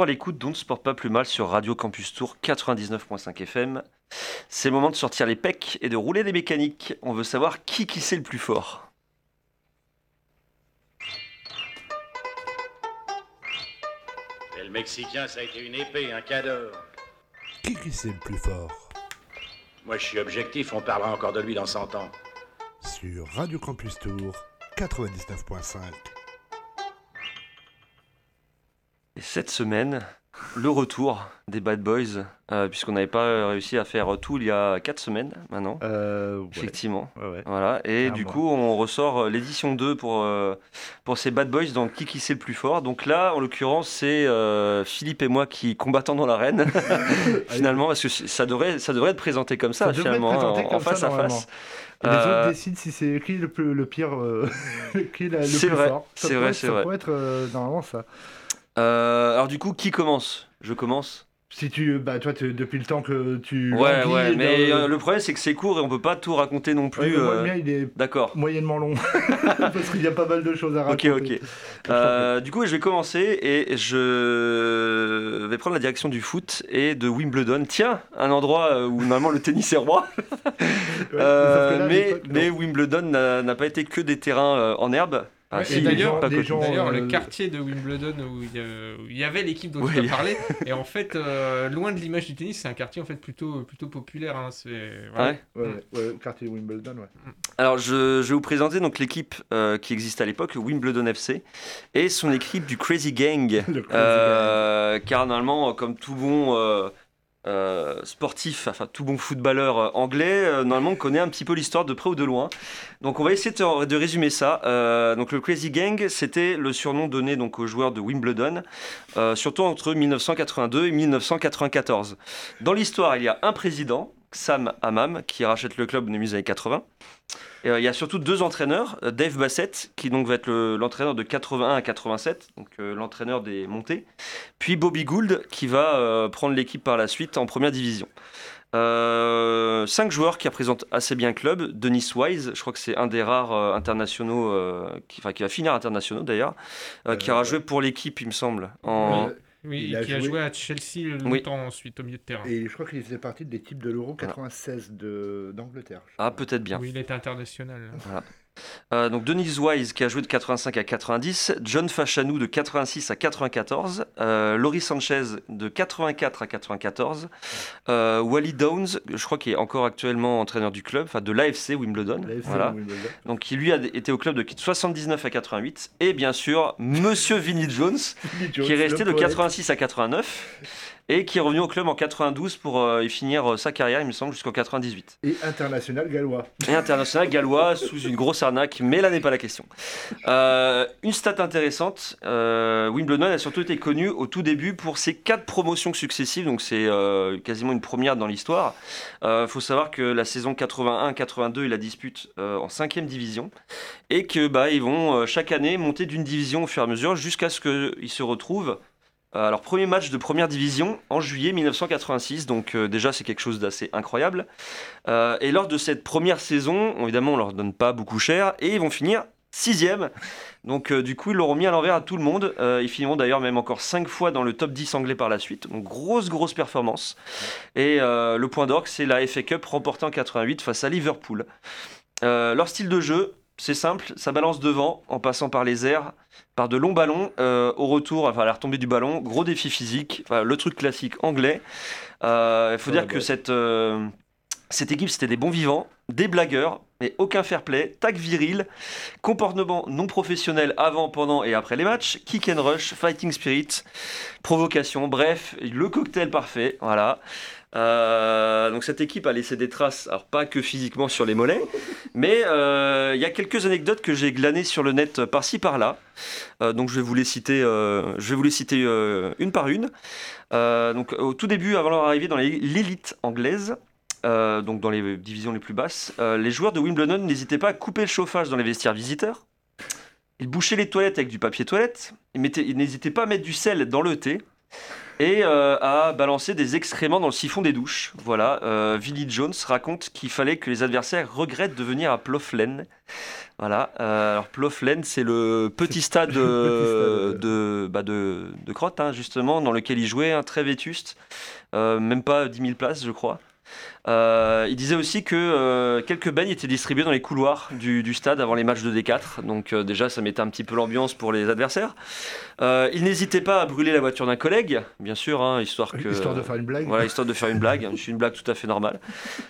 Toujours à l'écoute d'On ne se porte pas plus mal sur Radio Campus Tour 99.5 FM. C'est le moment de sortir les pecs et de rouler des mécaniques. On veut savoir qui qui c'est le plus fort. Et le Mexicain, ça a été une épée, un cadeau. Qui qui c'est le plus fort? Moi, je suis objectif, on parlera encore de lui dans 100 ans. Sur Radio Campus Tour 99.5. Et cette semaine, le retour des Bad Boys, euh, puisqu'on n'avait pas réussi à faire tout il y a 4 semaines maintenant. Effectivement. Voilà. Et du coup, on ressort euh, l'édition 2 pour, euh, pour ces Bad Boys dans Qui qui c'est le plus fort. Donc là, en l'occurrence, c'est euh, Philippe et moi qui combattons dans l'arène. finalement, parce que ça devrait, ça devrait être présenté comme ça, Ça finalement, présenté en, en comme ça, face à face. Et les Euh, autres décident si c'est qui le, plus, le pire, euh, qui est la- le C'est plus vrai, fort. Ça c'est vrai, c'est ça vrai. pourrait être euh, normalement ça. Euh, alors du coup, qui commence? Je commence. Si tu, bah toi, depuis le temps que tu. Ouais, ouais, dans mais le- euh, le problème c'est que c'est court et on peut pas tout raconter non Ouais, plus. mais moi, euh, le mien, il est D'accord. moyennement long parce qu'il y a pas mal de choses à Ok, raconter. ok. Euh, du coup, je vais commencer et je vais prendre la direction du foot et de Wimbledon. Tiens, un endroit euh, où normalement le tennis est roi. Euh, mais, Wimbledon n'a pas été que des terrains euh, en herbe. Ah, Ouais, si, d'ailleurs, d'ailleurs, euh, le quartier de Wimbledon où il y, avait l'équipe dont Oui. tu as parlé, et en fait, euh, loin de l'image du tennis, c'est un quartier en fait plutôt, plutôt populaire. hein, c'est voilà. Ouais. Ouais, ouais, ouais, quartier Wimbledon, ouais. Alors, je, je vais vous présenter donc l'équipe euh, qui existe à l'époque, le Wimbledon FC, et son équipe du Crazy Gang. Euh, Car normalement, comme tout bon euh, sportif, enfin tout bon footballeur euh, anglais, euh, normalement on connaît un petit peu l'histoire de près ou de loin. Donc on va essayer de, résumer ça. Donc le Crazy Gang, c'était le surnom donné donc aux joueurs de Wimbledon, surtout entre 1982 et 1994. Dans l'histoire, il y a un président, Sam Hammam, qui rachète le club au début des années 80. Et, euh, il y a surtout deux entraîneurs, euh, Dave Bassett, qui donc va être le- l'entraîneur de 81 à 87, donc euh, l'entraîneur des montées, puis Bobby Gould, qui va prendre l'équipe par la suite en première division. Euh, cinq joueurs qui représentent assez bien le club. Denis Wise, je crois que c'est un des rares euh, internationaux, euh, qui, enfin, qui va finir internationaux d'ailleurs, qui aura joué pour l'équipe, il me semble. En... Oui, Il a qui a joué- joué à Chelsea longtemps Oui. ensuite au milieu de terrain. Et je crois qu'il faisait partie de l'équipe de l'Euro 96 de- d'Angleterre. Ah, peut-être bien. Oui, il était international. Voilà. Euh, donc Denise Wise qui a joué de 85 à 90, John Fachanou de 86 à 94, euh, Laurie Sanchez de 84 à 94, euh, Wally Downs, je crois qu'il est encore actuellement entraîneur du club, enfin de l'AFC Wimbledon, L'AFC voilà. Wimbledon. donc qui lui a été au club de 79 à 88, et bien sûr Monsieur Vinnie Jones, Vinnie Jones, qui est resté de poète. 86 à 89 et qui est revenu au club en 92 pour euh, y finir euh, sa carrière, il me semble, jusqu'en 98 Et international gallois. et international gallois sous une grosse arnaque, mais là n'est pas la question. Euh, une stat intéressante, euh, Wimbledon a surtout été connu au tout début pour ses quatre promotions successives, donc c'est quasiment une première dans l'histoire. Il faut savoir que la saison 81-82, il la dispute en cinquième division, et que bah, ils vont chaque année monter d'une division au fur et à mesure jusqu'à ce qu'ils se retrouvent alors, premier match de première division en juillet 1986, donc euh, déjà c'est quelque chose d'assez incroyable. Euh, et lors de cette première saison, évidemment on leur donne pas beaucoup cher, et ils vont finir sixième. Donc euh, du coup ils l'auront mis à l'envers à tout le monde. Euh, ils finiront d'ailleurs même encore cinq fois dans le top 10 anglais par la suite. Donc grosse grosse performance. Et euh, le point d'orgue c'est la FA Cup remportée en 88 face à Liverpool. Euh, leur style de jeu, c'est simple, ça balance devant en passant par les airs, par de longs ballons. Euh, au retour, enfin à la retombée du ballon, gros défi physique, Enfin, le truc classique anglais. Euh, Il faut Ouais, dire que ouais. cette, euh, cette équipe, c'était des bons vivants, des blagueurs, et aucun fair play, tag viril, comportement non professionnel avant, pendant et après les matchs, kick and rush, fighting spirit, provocation, bref, le cocktail parfait, voilà. Euh, donc cette équipe a laissé des traces, alors pas que physiquement sur les mollets, mais euh, il y a quelques anecdotes que j'ai glanées sur le net par-ci par-là. Euh, donc je vais vous les citer, je vais vous les citer une par une. Donc au tout début, avant leur arrivée dans l'élite anglaise, donc dans les divisions les plus basses, les joueurs de Wimbledon n'hésitaient pas à couper le chauffage dans les vestiaires visiteurs. Ils bouchaient les toilettes avec du papier toilette. Ils n'hésitaient pas à mettre du sel dans le thé et euh, à balancer des excréments dans le siphon des douches. Voilà, euh, Vinnie Jones raconte qu'il fallait que les adversaires regrettent de venir à Plough-Lane. Voilà, euh, alors Plough-Lane, c'est le petit stade, euh, de, bah, de, de Crotte, hein, justement, dans lequel il jouait, un très vétuste, Euh, même pas 10 000 places, je crois. Euh, il disait aussi que euh, quelques beignes étaient distribués dans les couloirs du, du stade avant les matchs de D4. Donc euh, déjà, ça mettait un petit peu l'ambiance pour les adversaires. Il n'hésitait pas à brûler la voiture d'un collègue, bien sûr, hein, histoire que... Histoire de faire une blague. Voilà, histoire de faire une blague. C'est une blague tout à fait normale.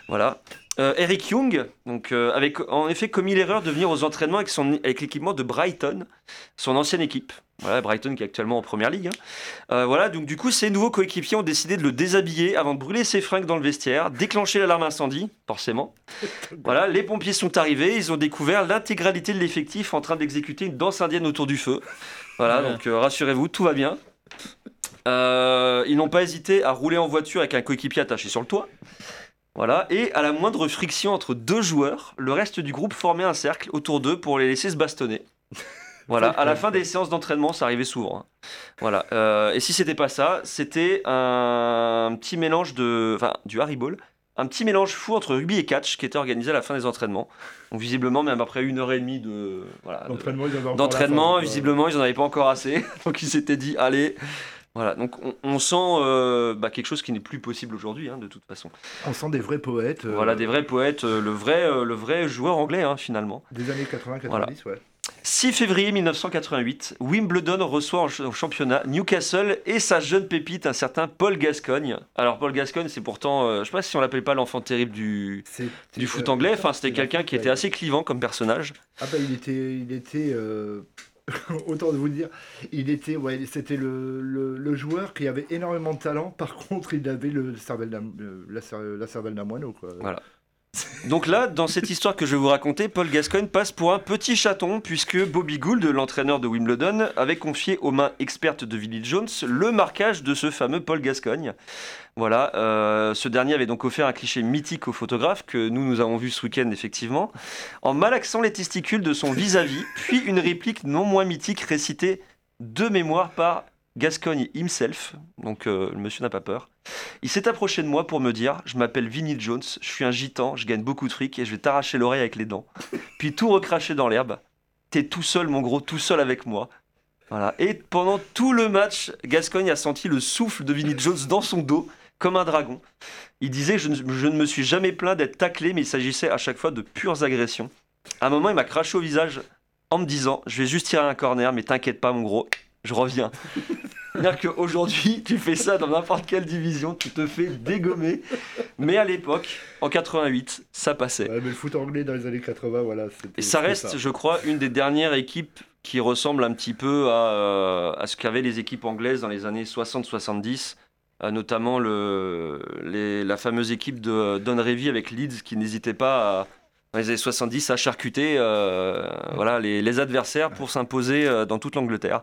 Voilà. Eric Young, donc, avait en effet commis l'erreur de venir aux entraînements avec, son, avec l'équipement de Brighton, son ancienne équipe. Voilà, Brighton qui est actuellement en première ligue. hein. Euh, voilà, donc du coup, ses nouveaux coéquipiers ont décidé de le déshabiller avant de brûler ses fringues dans le vestiaire, déclencher l'alarme incendie, forcément. Voilà, les pompiers sont arrivés, ils ont découvert l'intégralité de l'effectif en train d'exécuter une danse indienne autour du feu. Voilà, Ouais. donc euh, rassurez-vous, tout va bien. Euh, ils n'ont pas hésité à rouler en voiture avec un coéquipier attaché sur le toit. Voilà, et à la moindre friction entre deux joueurs, le reste du groupe formait un cercle autour d'eux pour les laisser se bastonner. Voilà, à la fin des séances d'entraînement, ça arrivait souvent. hein. Voilà, euh, et si c'était pas ça, c'était un petit mélange de, enfin, du Haribo, un petit mélange fou entre rugby et catch qui était organisé à la fin des entraînements. Donc visiblement, même après une heure et demie de, voilà, D'entraînement, visiblement, ils n'en avaient pas encore assez. Donc ils s'étaient dit, allez. Voilà, donc on, on sent euh, bah, quelque chose qui n'est plus possible aujourd'hui, hein, de toute façon. On sent des vrais poètes. euh, Voilà, des vrais poètes, euh, le, vrai, euh, le vrai joueur anglais, hein, finalement. Des années 80-90, Voilà. ouais. 6 février 1988, Wimbledon reçoit en championnat Newcastle et sa jeune pépite, un certain Paul Gascogne. Alors Paul Gascogne, c'est pourtant, euh, je sais pas si on l'appelle pas l'enfant terrible du, du foot euh, anglais, enfin c'était quelqu'un qui était assez clivant comme personnage. Ah bah il était, il était euh, autant de vous dire, il était, ouais, c'était le, le, le joueur qui avait énormément de talent. Par contre, il avait le cervelle le- la, la cervelle d'un moineau, quoi. Voilà. Donc là, dans cette histoire que je vais vous raconter, Paul Gascoigne passe pour un petit chaton puisque Bobby Gould, l'entraîneur de Wimbledon, avait confié aux mains expertes de Vinnie Jones le marquage de ce fameux Paul Gascoigne. Voilà, euh, ce dernier avait donc offert un cliché mythique au photographe que nous nous avons vu ce week-end effectivement, en malaxant les testicules de son vis-à-vis, puis une réplique non moins mythique récitée de mémoire par Gascogne himself, donc euh, le monsieur n'a pas peur. Il s'est approché de moi pour me dire Je m'appelle Vinnie Jones, je suis un gitan, je gagne beaucoup de fric et je vais t'arracher l'oreille avec les dents. Puis tout recracher dans l'herbe. T'es tout seul, mon gros, tout seul avec moi. Voilà. Et pendant tout le match, Gascogne a senti le souffle de Vinnie Jones dans son dos, comme un dragon. Il disait je ne, je ne me suis jamais plaint d'être taclé, mais il s'agissait à chaque fois de pures agressions. À un moment, il m'a craché au visage en me disant Je vais juste tirer un corner, mais t'inquiète pas, mon gros, je reviens. C'est-à-dire qu'aujourd'hui, tu fais ça dans n'importe quelle division, tu te fais dégommer. Mais à l'époque, en 88, ça passait. Ouais, mais le foot anglais dans les années 80, voilà. Et ça reste, je crois, une des dernières équipes qui ressemble un petit peu à, euh, à ce qu'avaient les équipes anglaises dans les années 60-70, euh, notamment le, les- la fameuse équipe de Don Revie avec Leeds qui n'hésitait pas à, dans les années 70 à charcuter euh, voilà, les, les adversaires pour s'imposer euh, dans toute l'Angleterre.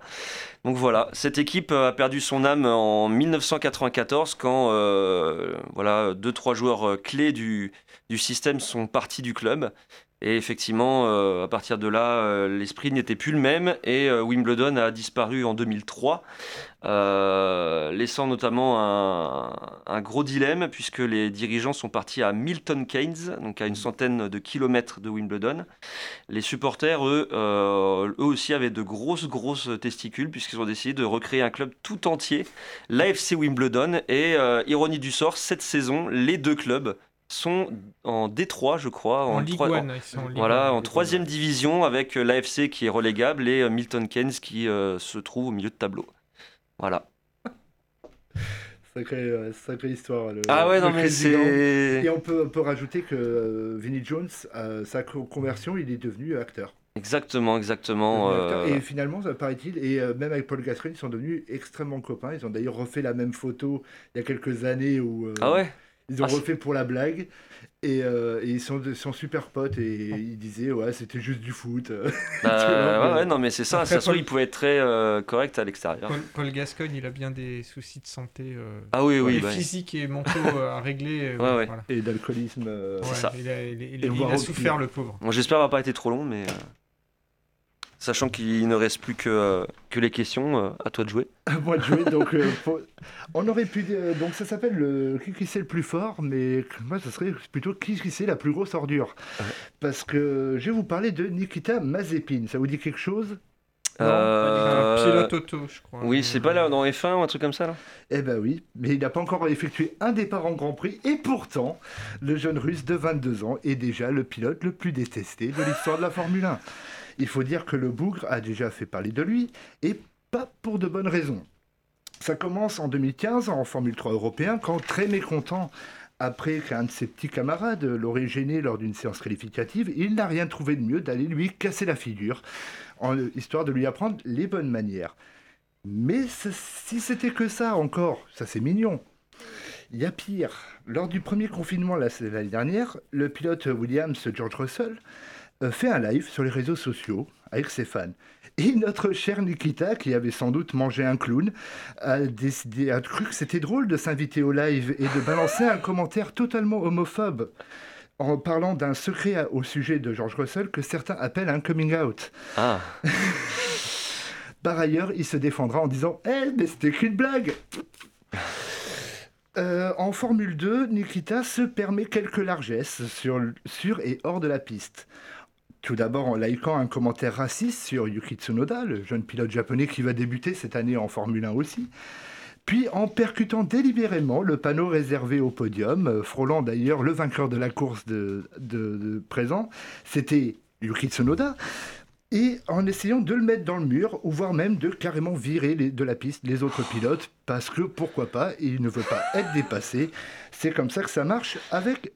Donc voilà, cette équipe a perdu son âme en 1994 quand euh, voilà, deux, trois joueurs euh, clés du, du système sont partis du club. Et effectivement, euh, à partir de là, euh, l'esprit n'était plus le même et euh, Wimbledon a disparu en 2003, euh, laissant notamment un, un gros dilemme puisque les dirigeants sont partis à Milton Keynes, donc à une centaine de kilomètres de Wimbledon. Les supporters, eux, eux aussi avaient de grosses, grosses testicules puisqu'ils ont décidé de recréer un club tout entier, l'AFC Wimbledon. Et ironie du sort, cette saison, les deux clubs sont en D3, je crois. En Ligue troi- One, ils sont en Ligue voilà, One. en troisième division avec euh, l'AFC qui est relégable et euh, Milton Keynes qui euh, se trouve au milieu de tableau. Voilà. Sacrée, euh, sacrée histoire. le- Ah ouais, non, mais c'est-. Et on peut, on peut rajouter que euh, Vinnie Jones, euh, sa co- conversion, il est devenu acteur. Exactement, exactement. Acteur. euh, Et finalement, ça paraît-il, et euh, même avec Paul Gascoigne, ils sont devenus extrêmement copains. Ils ont d'ailleurs refait la même photo il y a quelques années où. euh, Ah ouais? Ils ont Ah, refait pour la blague. Et, euh, et ils sont, sont super potes et ils disaient ouais c'était juste du foot. bah, vois, ouais, ouais, non, mais c'est ça. Après, Ça se il pouvait être très euh, correct à l'extérieur. Paul, Paul Gascogne, il a bien des soucis de santé. euh, Ah oui, oui, et bah, physiques et mentaux euh, à régler. euh, Ouais, ouais. voilà. Et d'alcoolisme. euh, Ouais, C'est ça. Il a, il il a- il souffert, le pauvre. Bon, J'espère qu'il va pas été trop long, mais euh, sachant qu'il ne reste plus que, euh, que les questions, euh, à toi de jouer. À moi de jouer, donc euh, faut- on aurait pu dire- donc ça s'appelle le qui qui c'est le plus fort, mais moi ça serait plutôt qui qui c'est la plus grosse ordure, parce que je vais vous parler de Nikita Mazepin. Ça vous dit quelque chose? Euh, Un pilote auto, je crois. Oui, c'est pas là dans F1 ou un truc comme ça là? Eh ben oui, mais il n'a pas encore effectué un départ en Grand Prix, et pourtant, le jeune Russe de 22 ans est déjà le pilote le plus détesté de l'histoire de la Formule 1. Il faut dire que le bougre a déjà fait parler de lui, et pas pour de bonnes raisons. Ça commence en 2015 en Formule 3 européen, quand très mécontent après qu'un de ses petits camarades l'aurait gêné lors d'une séance qualificative, il n'a rien trouvé de mieux d'aller lui casser la figure, en, histoire de lui apprendre les bonnes manières. Mais si c'était que ça encore, ça c'est mignon. Il y a pire. Lors du premier confinement la- l'année dernière, le pilote Williams George Russell euh, fait un live sur les réseaux sociaux avec ses fans. Et notre cher Nikita, qui avait sans doute mangé un clown, a décidé, a cru que c'était drôle de s'inviter au live et de balancer un commentaire totalement homophobe en parlant d'un secret au sujet de George Russell que certains appellent un coming out. Ah, Par ailleurs, il se défendra en disant Eh, mais c'était qu'une blague Euh, En Formule 2, Nikita se permet quelques largesses sur, sur et hors de la piste. Tout d'abord en likant un commentaire raciste sur Yuki Tsunoda, le jeune pilote japonais qui va débuter cette année en Formule 1 aussi. Puis en percutant délibérément le panneau réservé au podium, euh, frôlant d'ailleurs le vainqueur de la course de, présent, c'était Yuki Tsunoda, et en essayant de le mettre dans le mur, ou voire même de carrément virer de la piste les autres pilotes, parce que pourquoi pas, il ne veut pas être dépassé. C'est comme ça que ça marche avec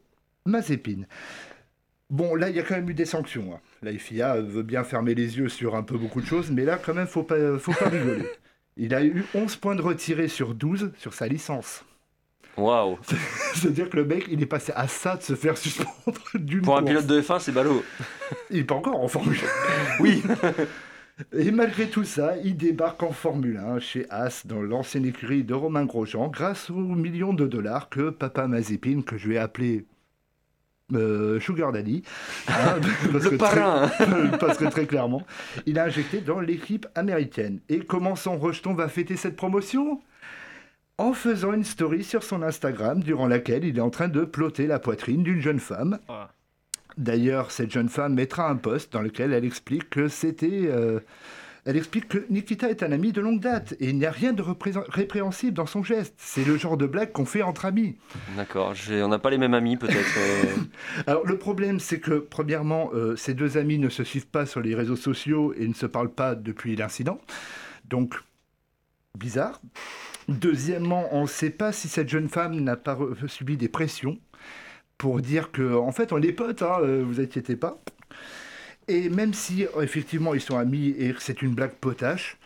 Mazepin. Bon, là, il y a quand même eu des sanctions. hein. La FIA veut bien fermer les yeux sur un peu beaucoup de choses, mais là, quand même, faut pas, faut pas rigoler. Il a eu 11 points de retirés sur 12 sur sa licence. waouh. C'est-à-dire que le mec, il est passé à ça de se faire suspendre d'une Pour un pilote de F1, c'est ballot. Il est pas encore en Formule Oui. Et malgré tout ça, il débarque en Formule 1 chez As, dans l'ancienne écurie de Romain Grosjean, grâce aux millions de dollars que Papa Mazepin, que je vais appeler euh, Sugar Daddy, hein, parce Le que parrain. très- parce que très clairement, il a injecté dans l'équipe américaine. Et comment son rejeton va fêter cette promotion? En faisant une story sur son Instagram durant laquelle il est en train de ploter la poitrine d'une jeune femme. D'ailleurs, cette jeune femme mettra un post dans lequel elle explique que c'était. euh, elle explique que Nikita est un ami de longue date et il n'y a rien de répréhensible dans son geste. C'est le genre de blague qu'on fait entre amis. D'accord, on n'a pas les mêmes amis peut-être. euh. Alors le problème, c'est que premièrement, euh, ces deux amis ne se suivent pas sur les réseaux sociaux et ne se parlent pas depuis l'incident. Donc, bizarre. Deuxièmement, on ne sait pas si cette jeune femme n'a pas subi des pressions pour dire que, en fait, on est potes, hein, euh, vous inquiétez pas. Et même si, effectivement, ils sont amis et que c'est une blague potache,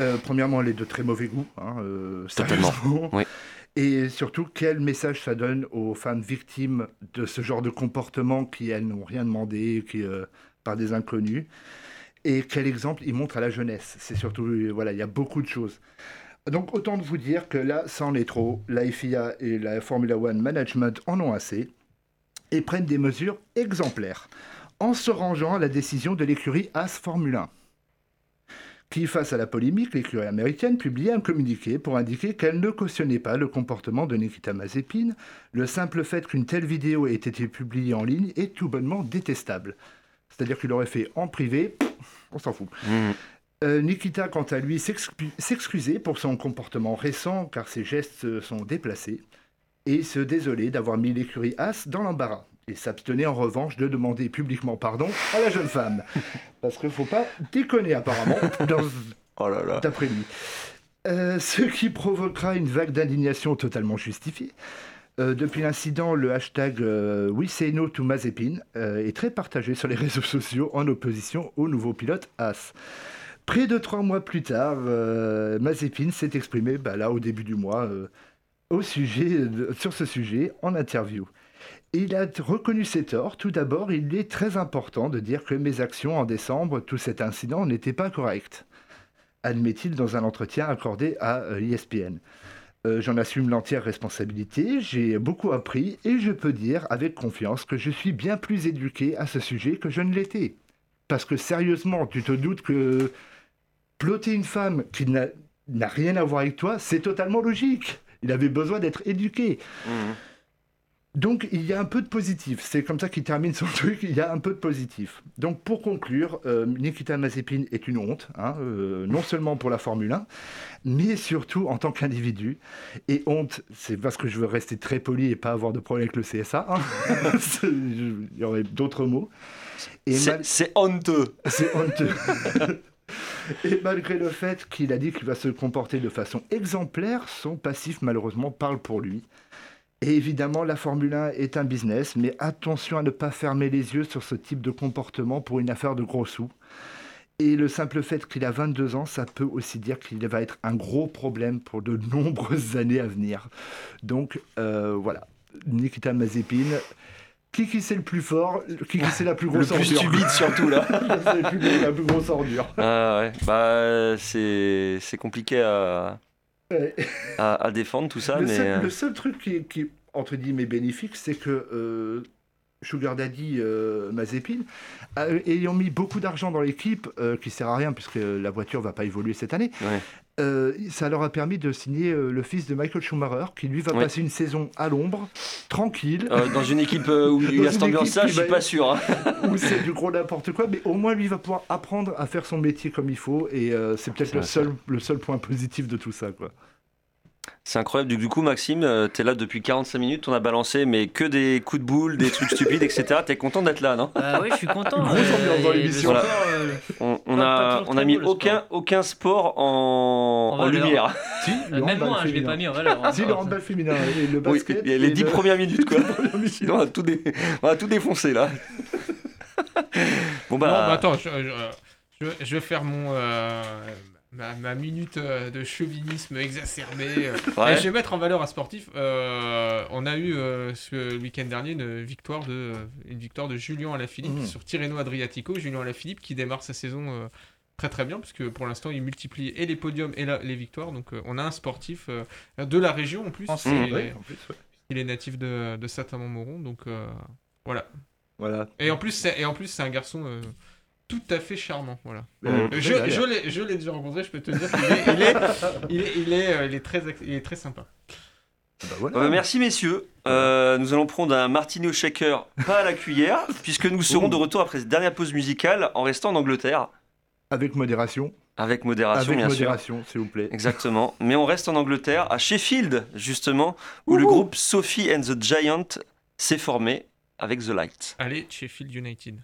euh, premièrement, elle est de très mauvais goût. hein, euh, Totalement, sérieusement. oui. Et surtout, quel message ça donne aux femmes victimes de ce genre de comportement qui, elles, n'ont rien demandé qui, euh, par des inconnus? Et quel exemple il montre à la jeunesse? C'est surtout, voilà, il y a beaucoup de choses. Donc, autant de vous dire que là, ça en est trop. La FIA et la Formula One Management en ont assez et prennent des mesures exemplaires en se rangeant à la décision de l'écurie As Formule 1 qui, face à la polémique, l'écurie américaine publiait un communiqué pour indiquer qu'elle ne cautionnait pas le comportement de Nikita Mazepin. Le simple fait qu'une telle vidéo ait été publiée en ligne est tout bonnement détestable. C'est-à-dire qu'il l'aurait fait en privé, on s'en fout. Mhm. Euh, Nikita, quant à lui, s'excu- s'excusait pour son comportement récent car ses gestes sont déplacés et se désolait d'avoir mis l'écurie As dans l'embarras. Il s'abstenait en revanche de demander publiquement pardon à la jeune femme. Parce qu'il ne faut pas déconner apparemment, dans- Oh là là. d'après lui. Euh, ce qui provoquera une vague d'indignation totalement justifiée. Euh, depuis l'incident, le hashtag euh, We Say No to Mazepin euh, est très partagé sur les réseaux sociaux en opposition au nouveau pilote As. Près de trois mois plus tard, Mazepin s'est exprimé bah, là au début du mois au sujet, sur ce sujet en interview. Il a reconnu ses torts. Tout d'abord, il est très important de dire que mes actions en décembre, tout cet incident, n'étaient pas correctes admet-il dans un entretien accordé à euh, ESPN. Euh, J'en assume l'entière responsabilité, j'ai beaucoup appris et je peux dire avec confiance que je suis bien plus éduqué à ce sujet que je ne l'étais. Parce que sérieusement, tu te doutes que ploter une femme qui n'a rien à voir avec toi, c'est totalement logique. Il avait besoin d'être éduqué. Donc il y a un peu de positif. C'est comme ça qu'il termine son truc. Il y a un peu de positif. Donc pour conclure, euh, Nikita Mazepin est une honte, hein, euh, non seulement pour la Formule 1, mais surtout en tant qu'individu. Et honte, c'est parce que je veux rester très poli et pas avoir de problème avec le CSA. hein. Il y aurait d'autres mots. C'est honteux. c'est honteux. Et malgré le fait qu'il a dit qu'il va se comporter de façon exemplaire, son passif malheureusement parle pour lui. Et évidemment, la Formule 1 est un business, mais attention à ne pas fermer les yeux sur ce type de comportement pour une affaire de gros sous. Et le simple fait qu'il a 22 ans, ça peut aussi dire qu'il va être un gros problème pour de nombreuses années à venir. Donc euh, voilà, Nikita Mazepin, qui qui c'est le plus fort, qui qui c'est la plus Le grosse plus ordure? stupide surtout là. C'est la plus- plus grosse ordure. Ah ouais, bah c'est c'est compliqué à, Ouais. à, à défendre tout ça, le, mais seul, euh, le seul truc qui, qui est, entre guillemets bénéfique, c'est que euh, Sugar Daddy euh, Mazepin, euh, ayant mis beaucoup d'argent dans l'équipe, qui sert à rien puisque la voiture va pas évoluer cette année, ouais. Euh, ça leur a permis de signer euh, le fils de Michael Schumacher, qui lui va Ouais. passer une saison à l'ombre, tranquille. Euh, dans une équipe où il y a cette ambiance-là, je qui suis va- pas sûr. hein. où c'est du gros n'importe quoi, mais au moins lui va pouvoir apprendre à faire son métier comme il faut, et c'est peut-être C'est le seul, le seul point positif de tout ça. Quoi. C'est incroyable. Du- coup, Maxime, euh, t'es là depuis 45 minutes, on a balancé, mais que des coups de boule, des trucs stupides, etc. T'es content d'être là, non? Ah oui, je suis content. Sport, euh, On, a, on a mis beau, le aucun, aucun sport en, En en valeur. lumière. Si, le Même moi, je l'ai féminin. pas mis en valeur. hein. Si, le handball féminin et le Oui, basket. les, les et 10 le- premières minutes, quoi. Sinon, on a tout, dé- on a tout défoncé, là. bon, bah. Non, bah attends, je, je- je- je vais faire mon. euh, ma, ma minute euh, de chauvinisme exacerbé. Ouais. et je vais mettre en valeur un sportif. Euh, on a eu euh, ce week-end dernier une victoire de, une victoire de Julien Alaphilippe Mmh. sur Tirreno Adriatico. Julien Alaphilippe qui démarre sa saison euh, très très bien, puisque pour l'instant il multiplie et les podiums et la- les victoires. Donc euh, on a un sportif euh, de la région en plus. Il, oui, est, en plus, ouais. il est natif de, de Saint-Amand-Moron. Donc euh, voilà. Voilà. Et en plus, c'est, et en plus, c'est un garçon euh, tout à fait charmant. Voilà. Euh, je, l'ai, je l'ai déjà rencontré, je peux te dire qu'il est, il est, il est, il est, il est très, ac- il est très sympa. Bah voilà. Euh, bah, merci messieurs. Euh, nous allons prendre un martini au shaker, pas à la cuillère, puisque nous serons Ouh. de retour après cette dernière pause musicale en restant en Angleterre. Avec modération. Avec modération, Avec bien modération, s'il vous plaît. Exactement. Mais on reste en Angleterre, à Sheffield, justement, où le groupe Sophie and the Giant s'est formé avec The Light. Allez, Sheffield United.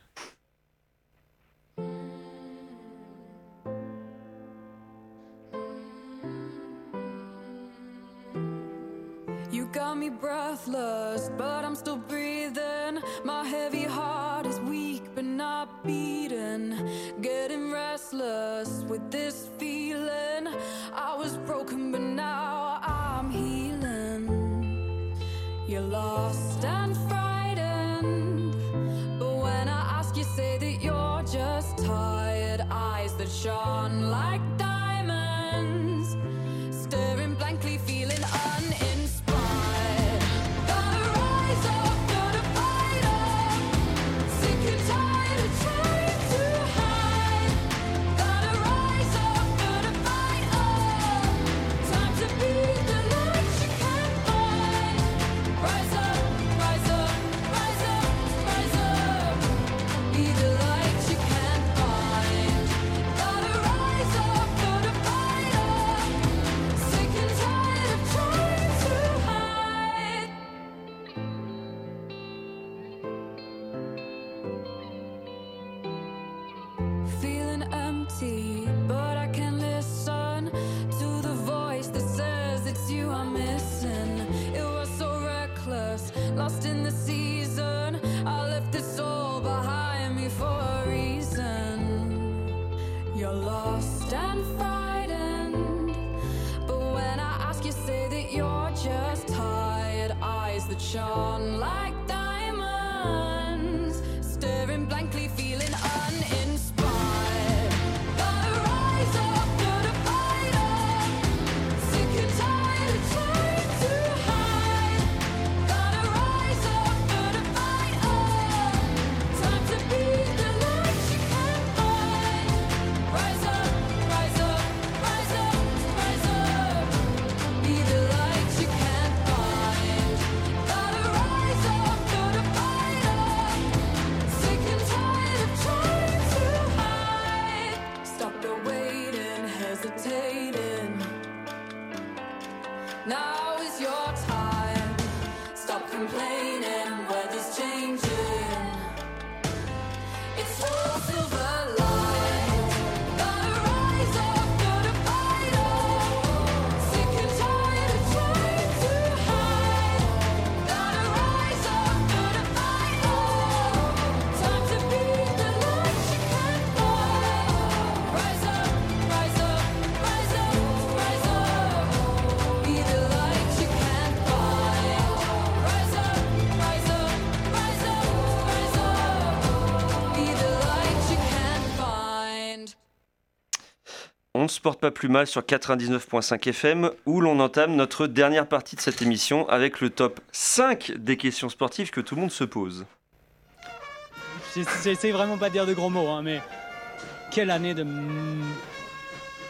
Me breathless, but I'm still breathing. My heavy heart is weak, but not beating. Getting restless with this feeling. I was broken, but now I'm healing. You're lost and frightened. But when I ask, you say that you're just tired. Eyes that shone like porte pas plus mal sur 99.5 FM où l'on entame notre dernière partie de cette émission avec le top 5 des questions sportives que tout le monde se pose. J'essa- J'essaie vraiment pas de dire de gros mots, hein, mais quelle année de.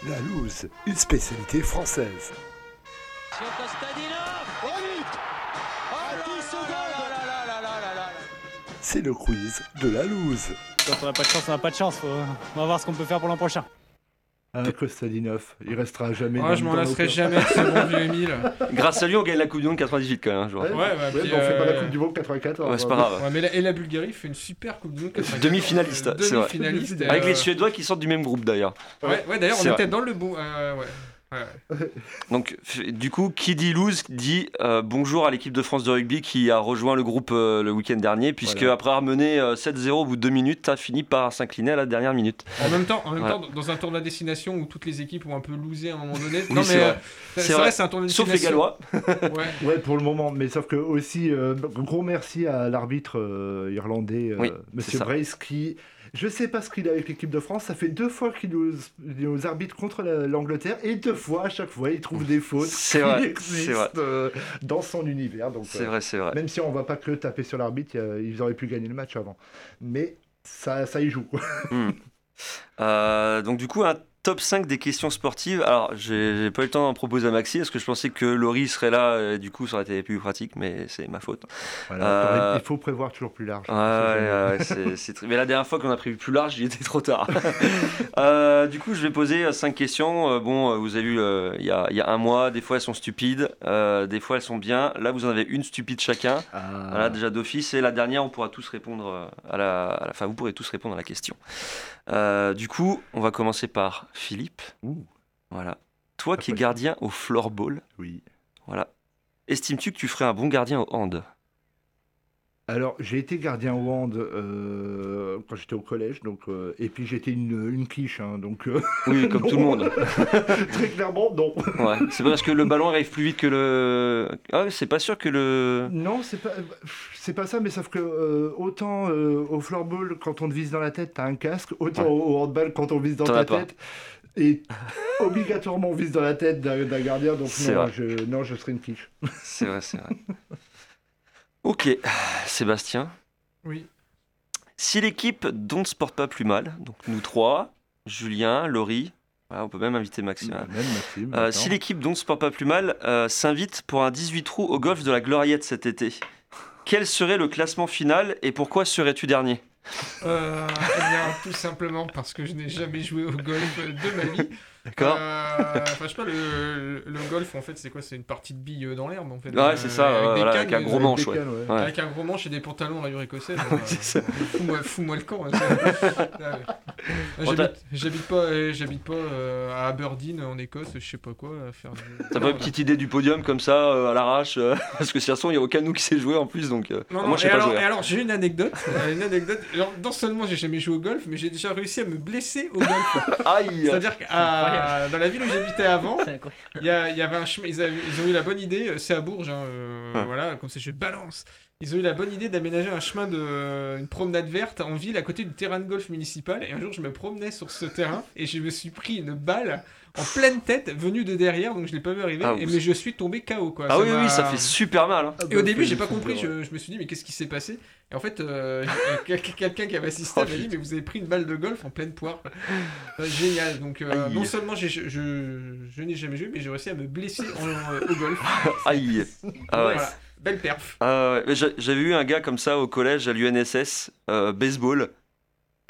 La loose, une spécialité française. C'est le quiz de la loose. Quand on n'a pas de chance, on n'a pas de chance. Faut- On va voir ce qu'on peut faire pour l'an prochain. Ah, Kostadinov, il restera jamais. Dans- je m'en lasserai jamais de ce bon vieux Émile. Grâce à lui, on gagne la Coupe du Monde 98 quand même. un jour. Ouais, Ouais, bah, ouais, puis, on fait pas la euh, Coupe du Monde 94. Ouais, c'est pas grave. Ouais, mais la- et la Bulgarie fait une super Coupe du Monde. 94. Demi-finaliste, Euh, c'est vrai. Avec euh, les Suédois qui sortent du même groupe d'ailleurs. Ouais, ouais d'ailleurs, on vrai. était dans le bon. euh, ouais. Ouais. Donc, du coup, qui dit lose dit euh, bonjour à l'équipe de France de rugby qui a rejoint le groupe euh, le week-end dernier, puisque Voilà. après avoir mené euh, 7-0 au bout de deux minutes, a fini par s'incliner à la dernière minute. En même temps, en même Voilà. temps, dans un tournoi à destination où toutes les équipes ont un peu losé à un moment donné. Oui, non, c'est mais vrai. euh, C'est vrai. c'est un tournoi de Sauf les destination. Gallois. Ouais. Ouais, pour le moment, mais sauf que aussi, euh, gros merci à l'arbitre euh, irlandais, euh, Oui, Monsieur. Brace, qui, je sais pas ce qu'il a avec l'équipe de France, ça fait deux fois qu'il nous, nous arbitre contre la- l'Angleterre, et deux fois, à chaque fois, il trouve des fautes qui vrai, existent, vrai. euh, dans son univers. Donc, C'est euh, vrai, c'est vrai. Même si on va pas que taper sur l'arbitre, ils auraient pu gagner le match avant. Mais ça, ça y joue. quoi. Hmm. Euh, donc du coup, un top 5 des questions sportives. Alors, j'ai pas eu le temps d'en proposer à Maxi, parce que je pensais que Laurie serait là, et du coup, ça aurait été plus pratique, mais c'est ma faute. Voilà, Euh, Il faut prévoir toujours plus large. Ouais, ouais, c'est- Mais la dernière fois qu'on a prévu plus large, il était trop tard. Euh, du coup, je vais poser euh, cinq questions. Euh, bon, euh, vous avez vu, euh, il y, a, il y a un mois, des fois elles sont stupides, euh, des fois elles sont bien. Là, vous en avez une stupide chacun. Ah. Voilà, déjà d'office. Et la dernière, on pourra tous répondre euh, à la, à la- Enfin, vous pourrez tous répondre à la question. Euh, du coup, on va commencer par Philippe. Voilà. Toi qui es gardien au floorball. Oui. Voilà. Estimes-tu que tu ferais un bon gardien au hand? Alors, j'ai été gardien au hand euh, quand j'étais au collège, donc, euh, et puis j'étais une, une quiche, hein, donc... euh, Oui, comme tout le monde. Très clairement, non. Ouais, c'est pas parce que le ballon arrive plus vite que le. Ah, c'est pas sûr que le. Non, c'est pas, c'est pas ça, mais sauf que autant au floorball, quand on te vise dans la tête, t'as un casque, autant Ouais. au handball, quand on vise dans T'en ta tête, et obligatoirement on vise dans la tête d'un d'un gardien, donc non je, non, je serais une quiche. C'est vrai, c'est vrai. Ok, Sébastien. Oui. Si l'équipe dont ne se porte pas plus mal, donc nous trois, Julien, Laurie, voilà, on peut même inviter Maxime. hein. Même Maxime. Euh, si l'équipe dont ne se porte pas plus mal euh, s'invite pour un 18 trous au golf de la Gloriette cet été, quel serait le classement final et pourquoi serais-tu dernier? Euh, eh bien, tout simplement parce que je n'ai jamais joué au golf de ma vie. D'accord. Euh, Enfin, je sais pas, le, le golf, en fait, c'est quoi? C'est une partie de billes euh, dans l'herbe, en fait. Ouais, c'est ça, avec ouais, des voilà, cannes, avec un gros euh, manche, des ouais. cannes, Ouais. Avec un gros manche et des pantalons rayures écossais. genre, C'est euh, ça. Fous-moi fous-moi le camp. hein, J'habite- J'habite pas, euh, j'habite pas euh, à Aberdeen, en Écosse, je sais pas quoi, à faire. des- T'as pas une petite idée du podium comme ça euh, à l'arrache euh, Parce que de toute façon, il n'y a aucun nous qui sait jouer en plus. Donc, euh, Non, moi, non, je sais pas alors, jouer. et alors, j'ai une anecdote. euh, une anecdote. Alors, non seulement j'ai jamais joué au golf, mais j'ai déjà réussi à me blesser au golf. Aïe C'est-à-dire que incroyable. dans la ville où j'habitais avant, il y, y avait un chemin. Ils, avaient- ils ont eu la bonne idée, euh, c'est à Bourges, hein, euh, Ouais. voilà, comme ça je balance. Ils ont eu la bonne idée d'aménager un chemin de une promenade verte en ville à côté du terrain de golf municipal. Et un jour, je me promenais sur ce terrain et je me suis pris une balle en pleine tête venue de derrière, donc je l'ai pas vu arriver. Ah, et, mais je suis tombé KO quoi. Ah oui, oui, ça fait super mal. hein. et au début, c'est- j'ai pas compris. Je, je me suis dit, mais qu'est-ce qui s'est passé? Et en fait, euh, quel- quelqu'un qui avait assisté Oh, m'a dit, mais vous avez pris une balle de golf en pleine poire. Euh, génial. Donc, euh, non seulement je, je, je n'ai jamais joué, mais j'ai réussi à me blesser en- euh, au golf. Aïe Ah ouais. Voilà. Belle perf. J'a- J'avais eu un gars comme ça au collège à l'UNSS, euh, baseball.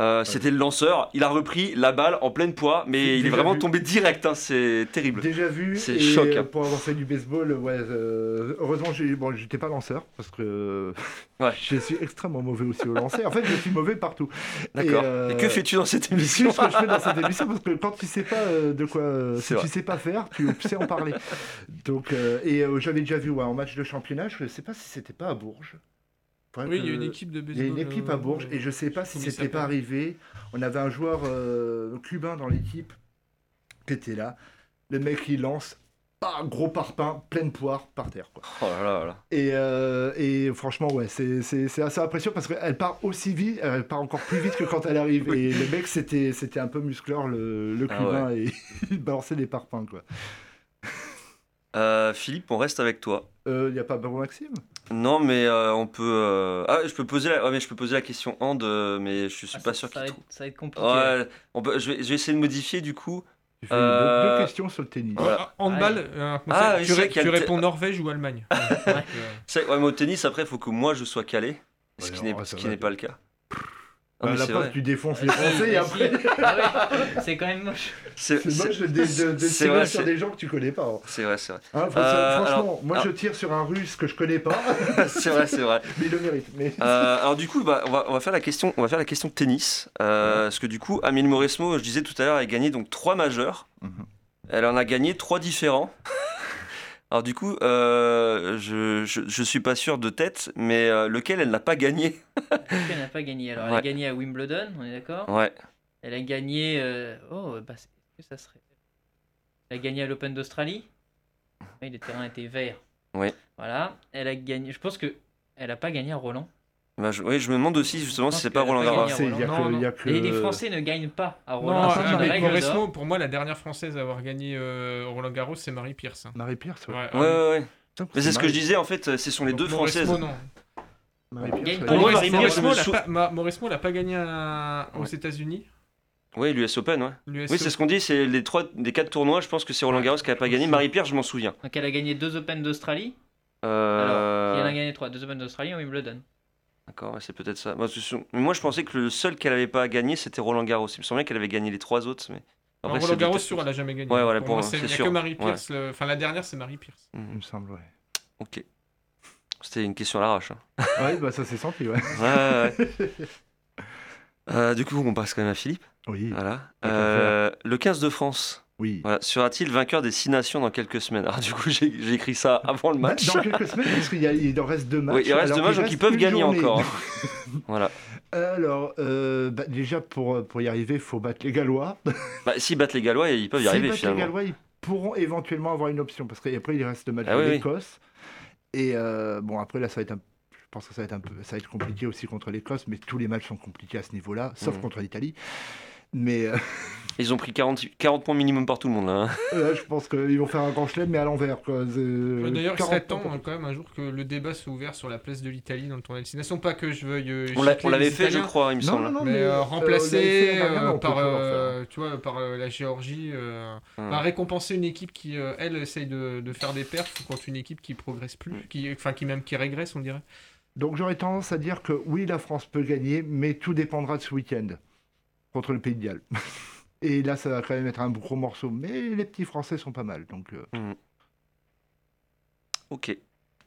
Euh, C'était le lanceur, il a repris la balle en pleine poids, mais il est vraiment vu. tombé direct, hein, c'est terrible. Déjà vu. C'est choc, euh, hein. Pour avoir fait du baseball, ouais. euh, heureusement, j'ai- bon, j'étais pas lanceur parce que Ouais. je suis extrêmement mauvais aussi au lancer. En fait, je suis mauvais partout. D'accord. euh, Et que fais-tu dans cette émission ce que je fais dans cette émission parce que quand tu sais pas euh, de quoi, euh, si tu sais pas faire, tu sais en parler. Donc euh, et euh, j'avais déjà vu ouais, en match de championnat, je sais pas si c'était pas à Bourges. Oui, il y a une équipe de Il y a baseball. une équipe à Bourges euh, et je sais pas si c'était pas arrivé. On avait un joueur euh, cubain dans l'équipe qui était là. Le mec il lance, bah, gros parpaing, pleine poire par terre. Quoi. Oh là là là. Et, euh, et franchement, ouais, c'est c'est- c'est assez impressionnant parce qu'elle part aussi vite, elle part encore plus vite que quand elle arrive. Et le mec, c'était c'était un peu muscleur, le, le Ah cubain, et il balançait des parpaings, quoi. Euh, Philippe, on reste avec toi. Il n'y a pas Baro Maxime? Non, mais euh, on peut. euh, Ah, je peux poser la. ouais, mais je peux poser la question hand, euh, mais je suis Ah, pas ça- sûr ça qu'il être- ça va être compliqué. Ouais, on peut- je, vais, je vais essayer de modifier du coup. Tu fais Euh, deux, questions sur le tennis. Voilà. Ah, Handball, euh, Ah, oui, tu, ré- tu réponds Norvège ou Allemagne? Euh, ouais, mais au tennis, après, il faut que moi je sois calé, ce Ouais, qui non, n'est ça ce qui va, n'est tu- pas le cas. Ah, Bah, la c'est preuve, tu défonces les Vas-y, Français et vas-y. après. Ah ouais, c'est quand même moche. C'est moche de, tirer vrai, sur c'est- des gens que tu connais pas. hein. c'est vrai, c'est vrai. Hein, Euh, franchement, alors- moi alors- je tire sur un russe que je connais pas, c'est vrai, c'est vrai. mais il le mérite. Mais... Euh, alors du coup, bah, on, va, on va faire la question, on va faire la question tennis, euh, parce que du coup, Amine Mauresmo, je disais tout à l'heure, a gagné donc trois majeurs. Mhm. Elle en a gagné trois différents. Alors du coup, euh, je, je, je suis pas sûr de tête, mais euh, lequel elle n'a pas gagné? Elle n'a pas gagné? Alors, elle a gagné à Wimbledon, on est d'accord? Ouais. Elle a gagné. euh, Oh, bah, que ça serait. Elle a gagné à l'Open d'Australie? Oui, le terrain était vert. Oui. Voilà. Elle a gagné. Je pense que elle a pas gagné à Roland. Bah, je, oui, je me demande aussi justement si c'est pas Roland Garros. Non, que- non. les Français ne gagnent pas à Roland. Non, d'or. pour moi, la dernière française à avoir gagné euh, Roland Garros, c'est Marie Pierce. hein. Marie Pierce, ouais. Ouais, Ouais, ouais, ouais. Putain, Mais c'est ce que je Marie- disais en fait, ce sont les deux françaises. non. Je me Mauresmo, sou- l'a pas, Ma- Mauresmo l'a pas gagné à- aux. États-Unis. Oui, l'US Open, ouais. l'US Oui, c'est ce qu'on dit, c'est les trois, des quatre tournois, je pense que c'est Roland Garros qui a pas gagné. Marie-Pierre, je m'en souviens. Donc elle a gagné deux Open d'Australie. Euh, Alors, il en a gagné trois. Deux Open d'Australie et Wimbledon. D'accord, c'est peut-être ça. Moi, sont- mais moi, je pensais que le seul qu'elle avait pas gagné, c'était Roland Garros. Il me semblait qu'elle avait gagné les trois autres, mais. Roland Garros, sûr, elle a jamais gagné. Ouais, voilà, pour pour- moi, c'est c'est- il y a sûr. que Marie Ouais. Pierce. le- Enfin, la dernière, c'est Marie Pierce. Il me semble, ouais. Ok. C'était une question à l'arrache. hein. Ouais, bah ça s'est senti, ouais. Ouais, ouais, ouais. Euh, du coup, on passe quand même à Philippe. Oui, Voilà. Euh, le 15 de France oui. voilà, sera-t-il vainqueur des six nations dans quelques semaines Alors, du coup, j'ai j'ai écrit ça avant le match. Dans quelques semaines, parce qu'il y a- il en reste deux matchs. Oui, il reste deux matchs, donc ils peuvent gagner journée. encore. voilà. Alors, euh, bah, déjà, pour, pour y arriver, il faut battre les Gallois. Bah, S'ils battent les Gallois, ils peuvent y S'ils arriver finalement. les Gallois, ils pourront éventuellement avoir une option, parce qu'après, il reste le match Ah de oui, oui. l'Écosse. Et euh, bon, après, là, ça va être un je pense que ça va, être un peu, ça va être compliqué aussi contre l'Écosse, mais tous les matchs sont compliqués à ce niveau-là, sauf Mhm. contre l'Italie. Mais euh, Ils ont pris 40, 40 points minimum par tout le monde là. hein. là, je pense qu'ils vont faire un grand chelem, mais à l'envers. Euh, D'ailleurs, il 40 serait temps hein, quand même un jour que le débat soit ouvert sur la place de l'Italie dans le tournoi de destination. Pas que je veuille. euh, On l'avait fait, je crois, il me Non, semble. non, non, Mais, mais, euh, euh, euh, par, euh, tu vois, par euh, la Géorgie, euh, Hum. récompenser une équipe qui, euh, elle, essaye de, de faire des perfs contre une équipe qui progresse plus, qui, enfin, qui même qui régresse, on dirait. Donc j'aurais tendance à dire que oui, la France peut gagner, mais tout dépendra de ce week-end contre le Pays de Galles. Et là, ça va quand même être un gros morceau. Mais les petits Français sont pas mal. Donc, euh, Mhm. Ok.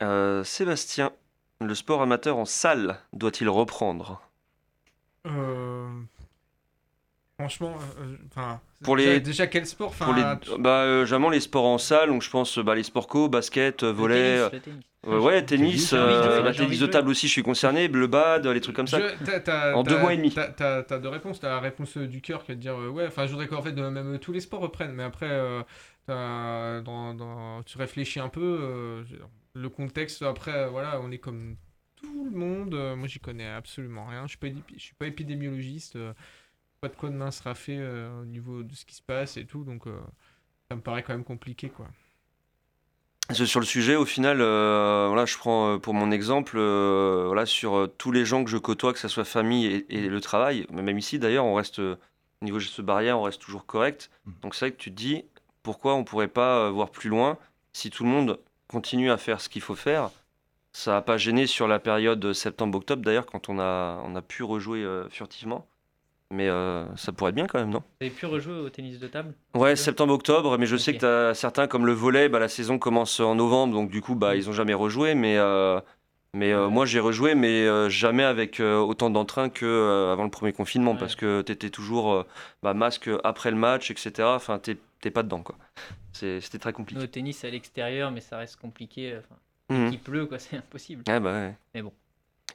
Euh, Sébastien, le sport amateur en salle doit-il reprendre? Euh, Franchement, euh, enfin, Pour déjà, les- déjà quel sport? Enfin, Pour les, bah, euh, généralement les sports en salle, donc je pense bah, les sports co, basket, volley, tennis, le tennis. Euh, ouais, tennis, euh, envie tennis de table aussi, je suis concerné, le bad, les trucs comme ça. Je- t'as- t'as- En deux mois et demi. T'as, t'as- t'as deux réponses. T'as la réponse du cœur qui est de dire euh, ouais. Enfin, je voudrais qu'en fait même tous les sports reprennent. Mais après, euh, t'as- dans, dans- tu réfléchis un peu. euh, le contexte. Après, voilà, on est comme tout le monde. euh, moi, j'y connais absolument rien. Je suis pas, je suis pas épidémiologiste. euh, pas de quoi demain sera fait euh, au niveau de ce qui se passe et tout. Donc, euh, ça me paraît quand même compliqué, quoi. Sur le sujet, au final, euh, voilà, je prends euh, pour mon exemple, euh, voilà, sur tous les gens que je côtoie, que ce soit famille et, et le travail, mais même ici d'ailleurs, on reste, au niveau de ce barrière, on reste toujours correct. Donc c'est vrai que tu te dis, pourquoi on pourrait pas voir plus loin si tout le monde continue à faire ce qu'il faut faire? Ça n'a pas gêné sur la période septembre-octobre d'ailleurs, quand on a, on a pu rejouer euh, furtivement. Mais euh, ça pourrait être bien quand même, non? Vous avez pu rejouer au tennis de table? Ouais, septembre-octobre, mais je sais que tu as certains comme le volet, bah, la saison commence en novembre, donc du coup, bah, ils ont jamais rejoué. Mais, euh, mais euh, moi, j'ai rejoué, mais jamais avec autant d'entrain que euh, avant le premier confinement, parce que tu étais toujours bah, masque après le match, etc. Enfin, t'es t'es pas dedans, quoi. C'était très compliqué. Au tennis, à l'extérieur, mais ça reste compliqué. Enfin, Mhm. Il pleut, quoi, c'est impossible. Ah bah ouais. Mais bon.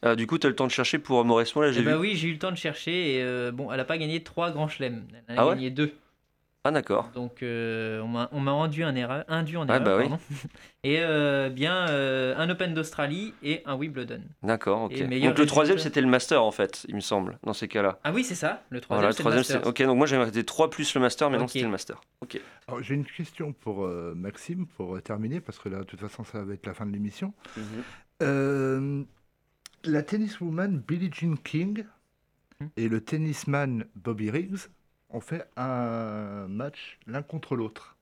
Euh, du coup, tu as le temps de chercher pour Mauresmo, là, j'ai vu. bah oui, j'ai eu le temps de chercher. Et euh, bon, elle n'a pas gagné trois grands chelems. Elle a Ah ouais gagné deux. Ah d'accord. Donc euh, on m'a rendu un erreur, induit en Ah erreur. bah oui. Et euh, bien euh, un Open d'Australie et un Wimbledon. D'accord, ok. Donc le troisième, c'était le Master, en fait, il me semble, dans ces cas-là. Ah oui, c'est ça. Le troisième, Voilà, le c'est le troisième. Ok, donc moi j'avais arrêté 3 plus le Master, mais non, c'était le Master. Ok. alors, j'ai une question pour euh, Maxime, pour euh, terminer, parce que là, de toute façon, ça va être la fin de l'émission. Mhm. Euh, la tenniswoman Billie Jean King Hmm. et le tennisman Bobby Riggs ont fait un match l'un contre l'autre.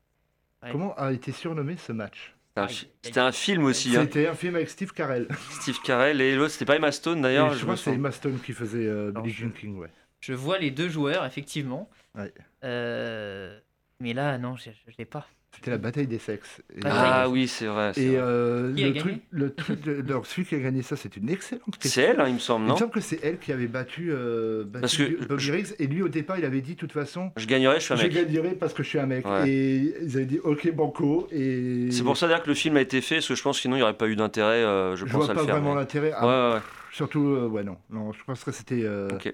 Ouais. Comment a été surnommé ce match? C'était un, fi- c'était un film aussi, hein. C'était un film avec Steve Carell. Steve Carell et l'autre, c'était pas Emma Stone d'ailleurs. je je crois que c'est. Emma Stone qui faisait euh, Billie je- Jean King, ouais. Je vois les deux joueurs, effectivement. Ouais. Euh, Mais là, non, je ne l'ai pas. C'était la bataille des sexes. Et, Ah oui, c'est vrai. Et vrai. euh, le, truc, le truc, de, alors, celui qui a gagné ça, c'est une excellente question. C'est elle, hein, il me semble, Il non me semble que c'est elle qui avait battu, euh, battu Parce que Bobby je- Riggs. Et lui, au départ, il avait dit, de toute façon, Je gagnerais, je suis un je mec. gagnerai parce que je suis un mec. Ouais. Et ils avaient dit, ok, banco. Et C'est pour ça d'ailleurs que le film a été fait, parce que je pense que sinon il n'y aurait pas eu d'intérêt, euh, je, je pense, vois à pas le faire. vraiment mais- l'intérêt. Ouais, Ah, ouais, ouais. Surtout, euh, ouais, non. non. Je pense que c'était. euh, Ok.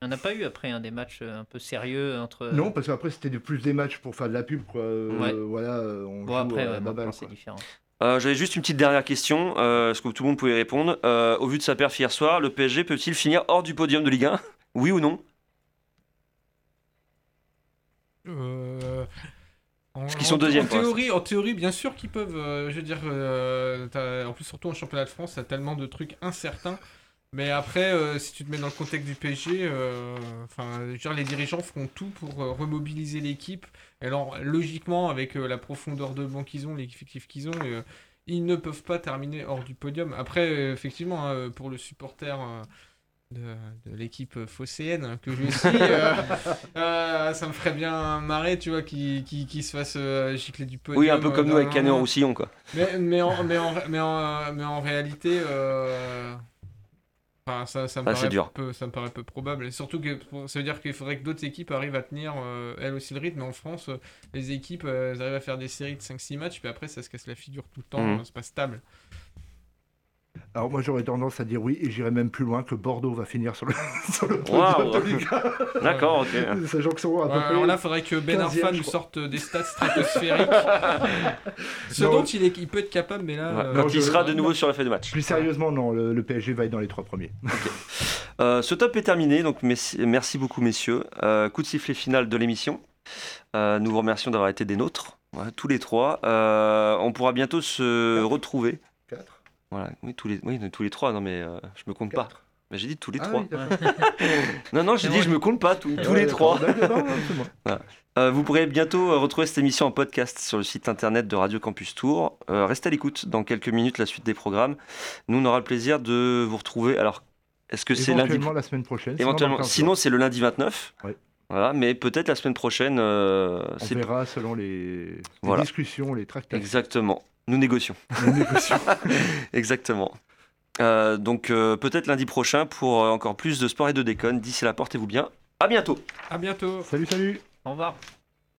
Il n'y en a pas eu après hein, des matchs euh, un peu sérieux entre. Non, parce qu'après, c'était de- plus des matchs pour faire de la pub, quoi. Euh, Ouais. Voilà, euh, on Bon, joue après, à ouais, la maintenant, baballe, c'est différent. Euh, J'avais juste une petite dernière question, euh, est-ce que tout le monde pouvait répondre. Euh, au vu de sa perf hier soir, le PSG peut-il finir hors du podium de Ligue 1 Oui ou non? Euh, En, Parce qu'ils sont deuxièmes, En théorie, en théorie, bien sûr qu'ils peuvent. euh, je veux dire, euh, en plus surtout en championnat de France, t'as tellement de trucs incertains. Mais après, euh, si tu te mets dans le contexte du PSG, euh, enfin, les dirigeants feront tout pour euh, remobiliser l'équipe. Alors, logiquement, avec euh, la profondeur de banc qu'ils ont, l'effectif qu'ils ont, euh, ils ne peuvent pas terminer hors du podium. Après, euh, effectivement, hein, pour le supporter euh, de, de l'équipe phocéenne que je suis, euh, euh, ça me ferait bien marrer, tu vois, qu'ils se fassent euh, gicler du podium. Oui, un peu comme euh, nous avec Canet en Roussillon, quoi. mais, mais, en, mais, en, mais, en, mais en réalité, euh, enfin, ça, ça, me Ah, c'est paraît dur. Peu, ça me paraît peu probable. Et surtout que ça veut dire qu'il faudrait que d'autres équipes arrivent à tenir euh, elles aussi le rythme. Mais en France, euh, les équipes euh, elles arrivent à faire des séries de 5-6 matchs, puis après ça se casse la figure tout le temps, Mhm. euh, c'est pas stable. Alors moi j'aurais tendance à dire oui et j'irais même plus loin que Bordeaux va finir sur le, sur le Waouh. podium de Ligue 1. D'accord, ok. Sachant que sont à peu Ouais, près alors là, il faudrait que Ben 15e, Arfa nous sorte des stats stratosphériques. Ce Non. dont il, est, il peut être capable, mais là. Ouais, euh, Quand il sera de nouveau sur la feuille de match. Plus sérieusement, non, le, le PSG va être dans les trois premiers. Euh, ce top est terminé, donc merci beaucoup messieurs. Euh, coup de sifflet final de l'émission. Euh, nous vous remercions d'avoir été des nôtres, tous les trois. Euh, on pourra bientôt se retrouver. Voilà, oui, tous les, oui, tous les trois, non mais euh, je me compte pas. Mais j'ai dit tous les Ah trois. oui, non, non, j'ai dit je me compte pas, tous, tous Ouais, les trois. Voilà. Euh, vous pourrez bientôt euh, retrouver cette émission en podcast sur le site internet de Radio Campus Tour. Euh, restez à l'écoute dans quelques minutes la suite des programmes. Nous, on aura le plaisir de vous retrouver. Alors, est-ce que c'est lundi Éventuellement la semaine prochaine. Éventuellement. 15 jours. Sinon, c'est le lundi 29. Ouais. Voilà, mais peut-être la semaine prochaine. euh, On verra selon les, les Voilà. discussions, les tractations. Exactement. Nous négocions. Nous négocions. Exactement. Euh, donc euh, peut-être lundi prochain pour euh, encore plus de sport et de déconne. D'ici là, portez-vous bien. À bientôt. À bientôt. Salut, salut. Au revoir.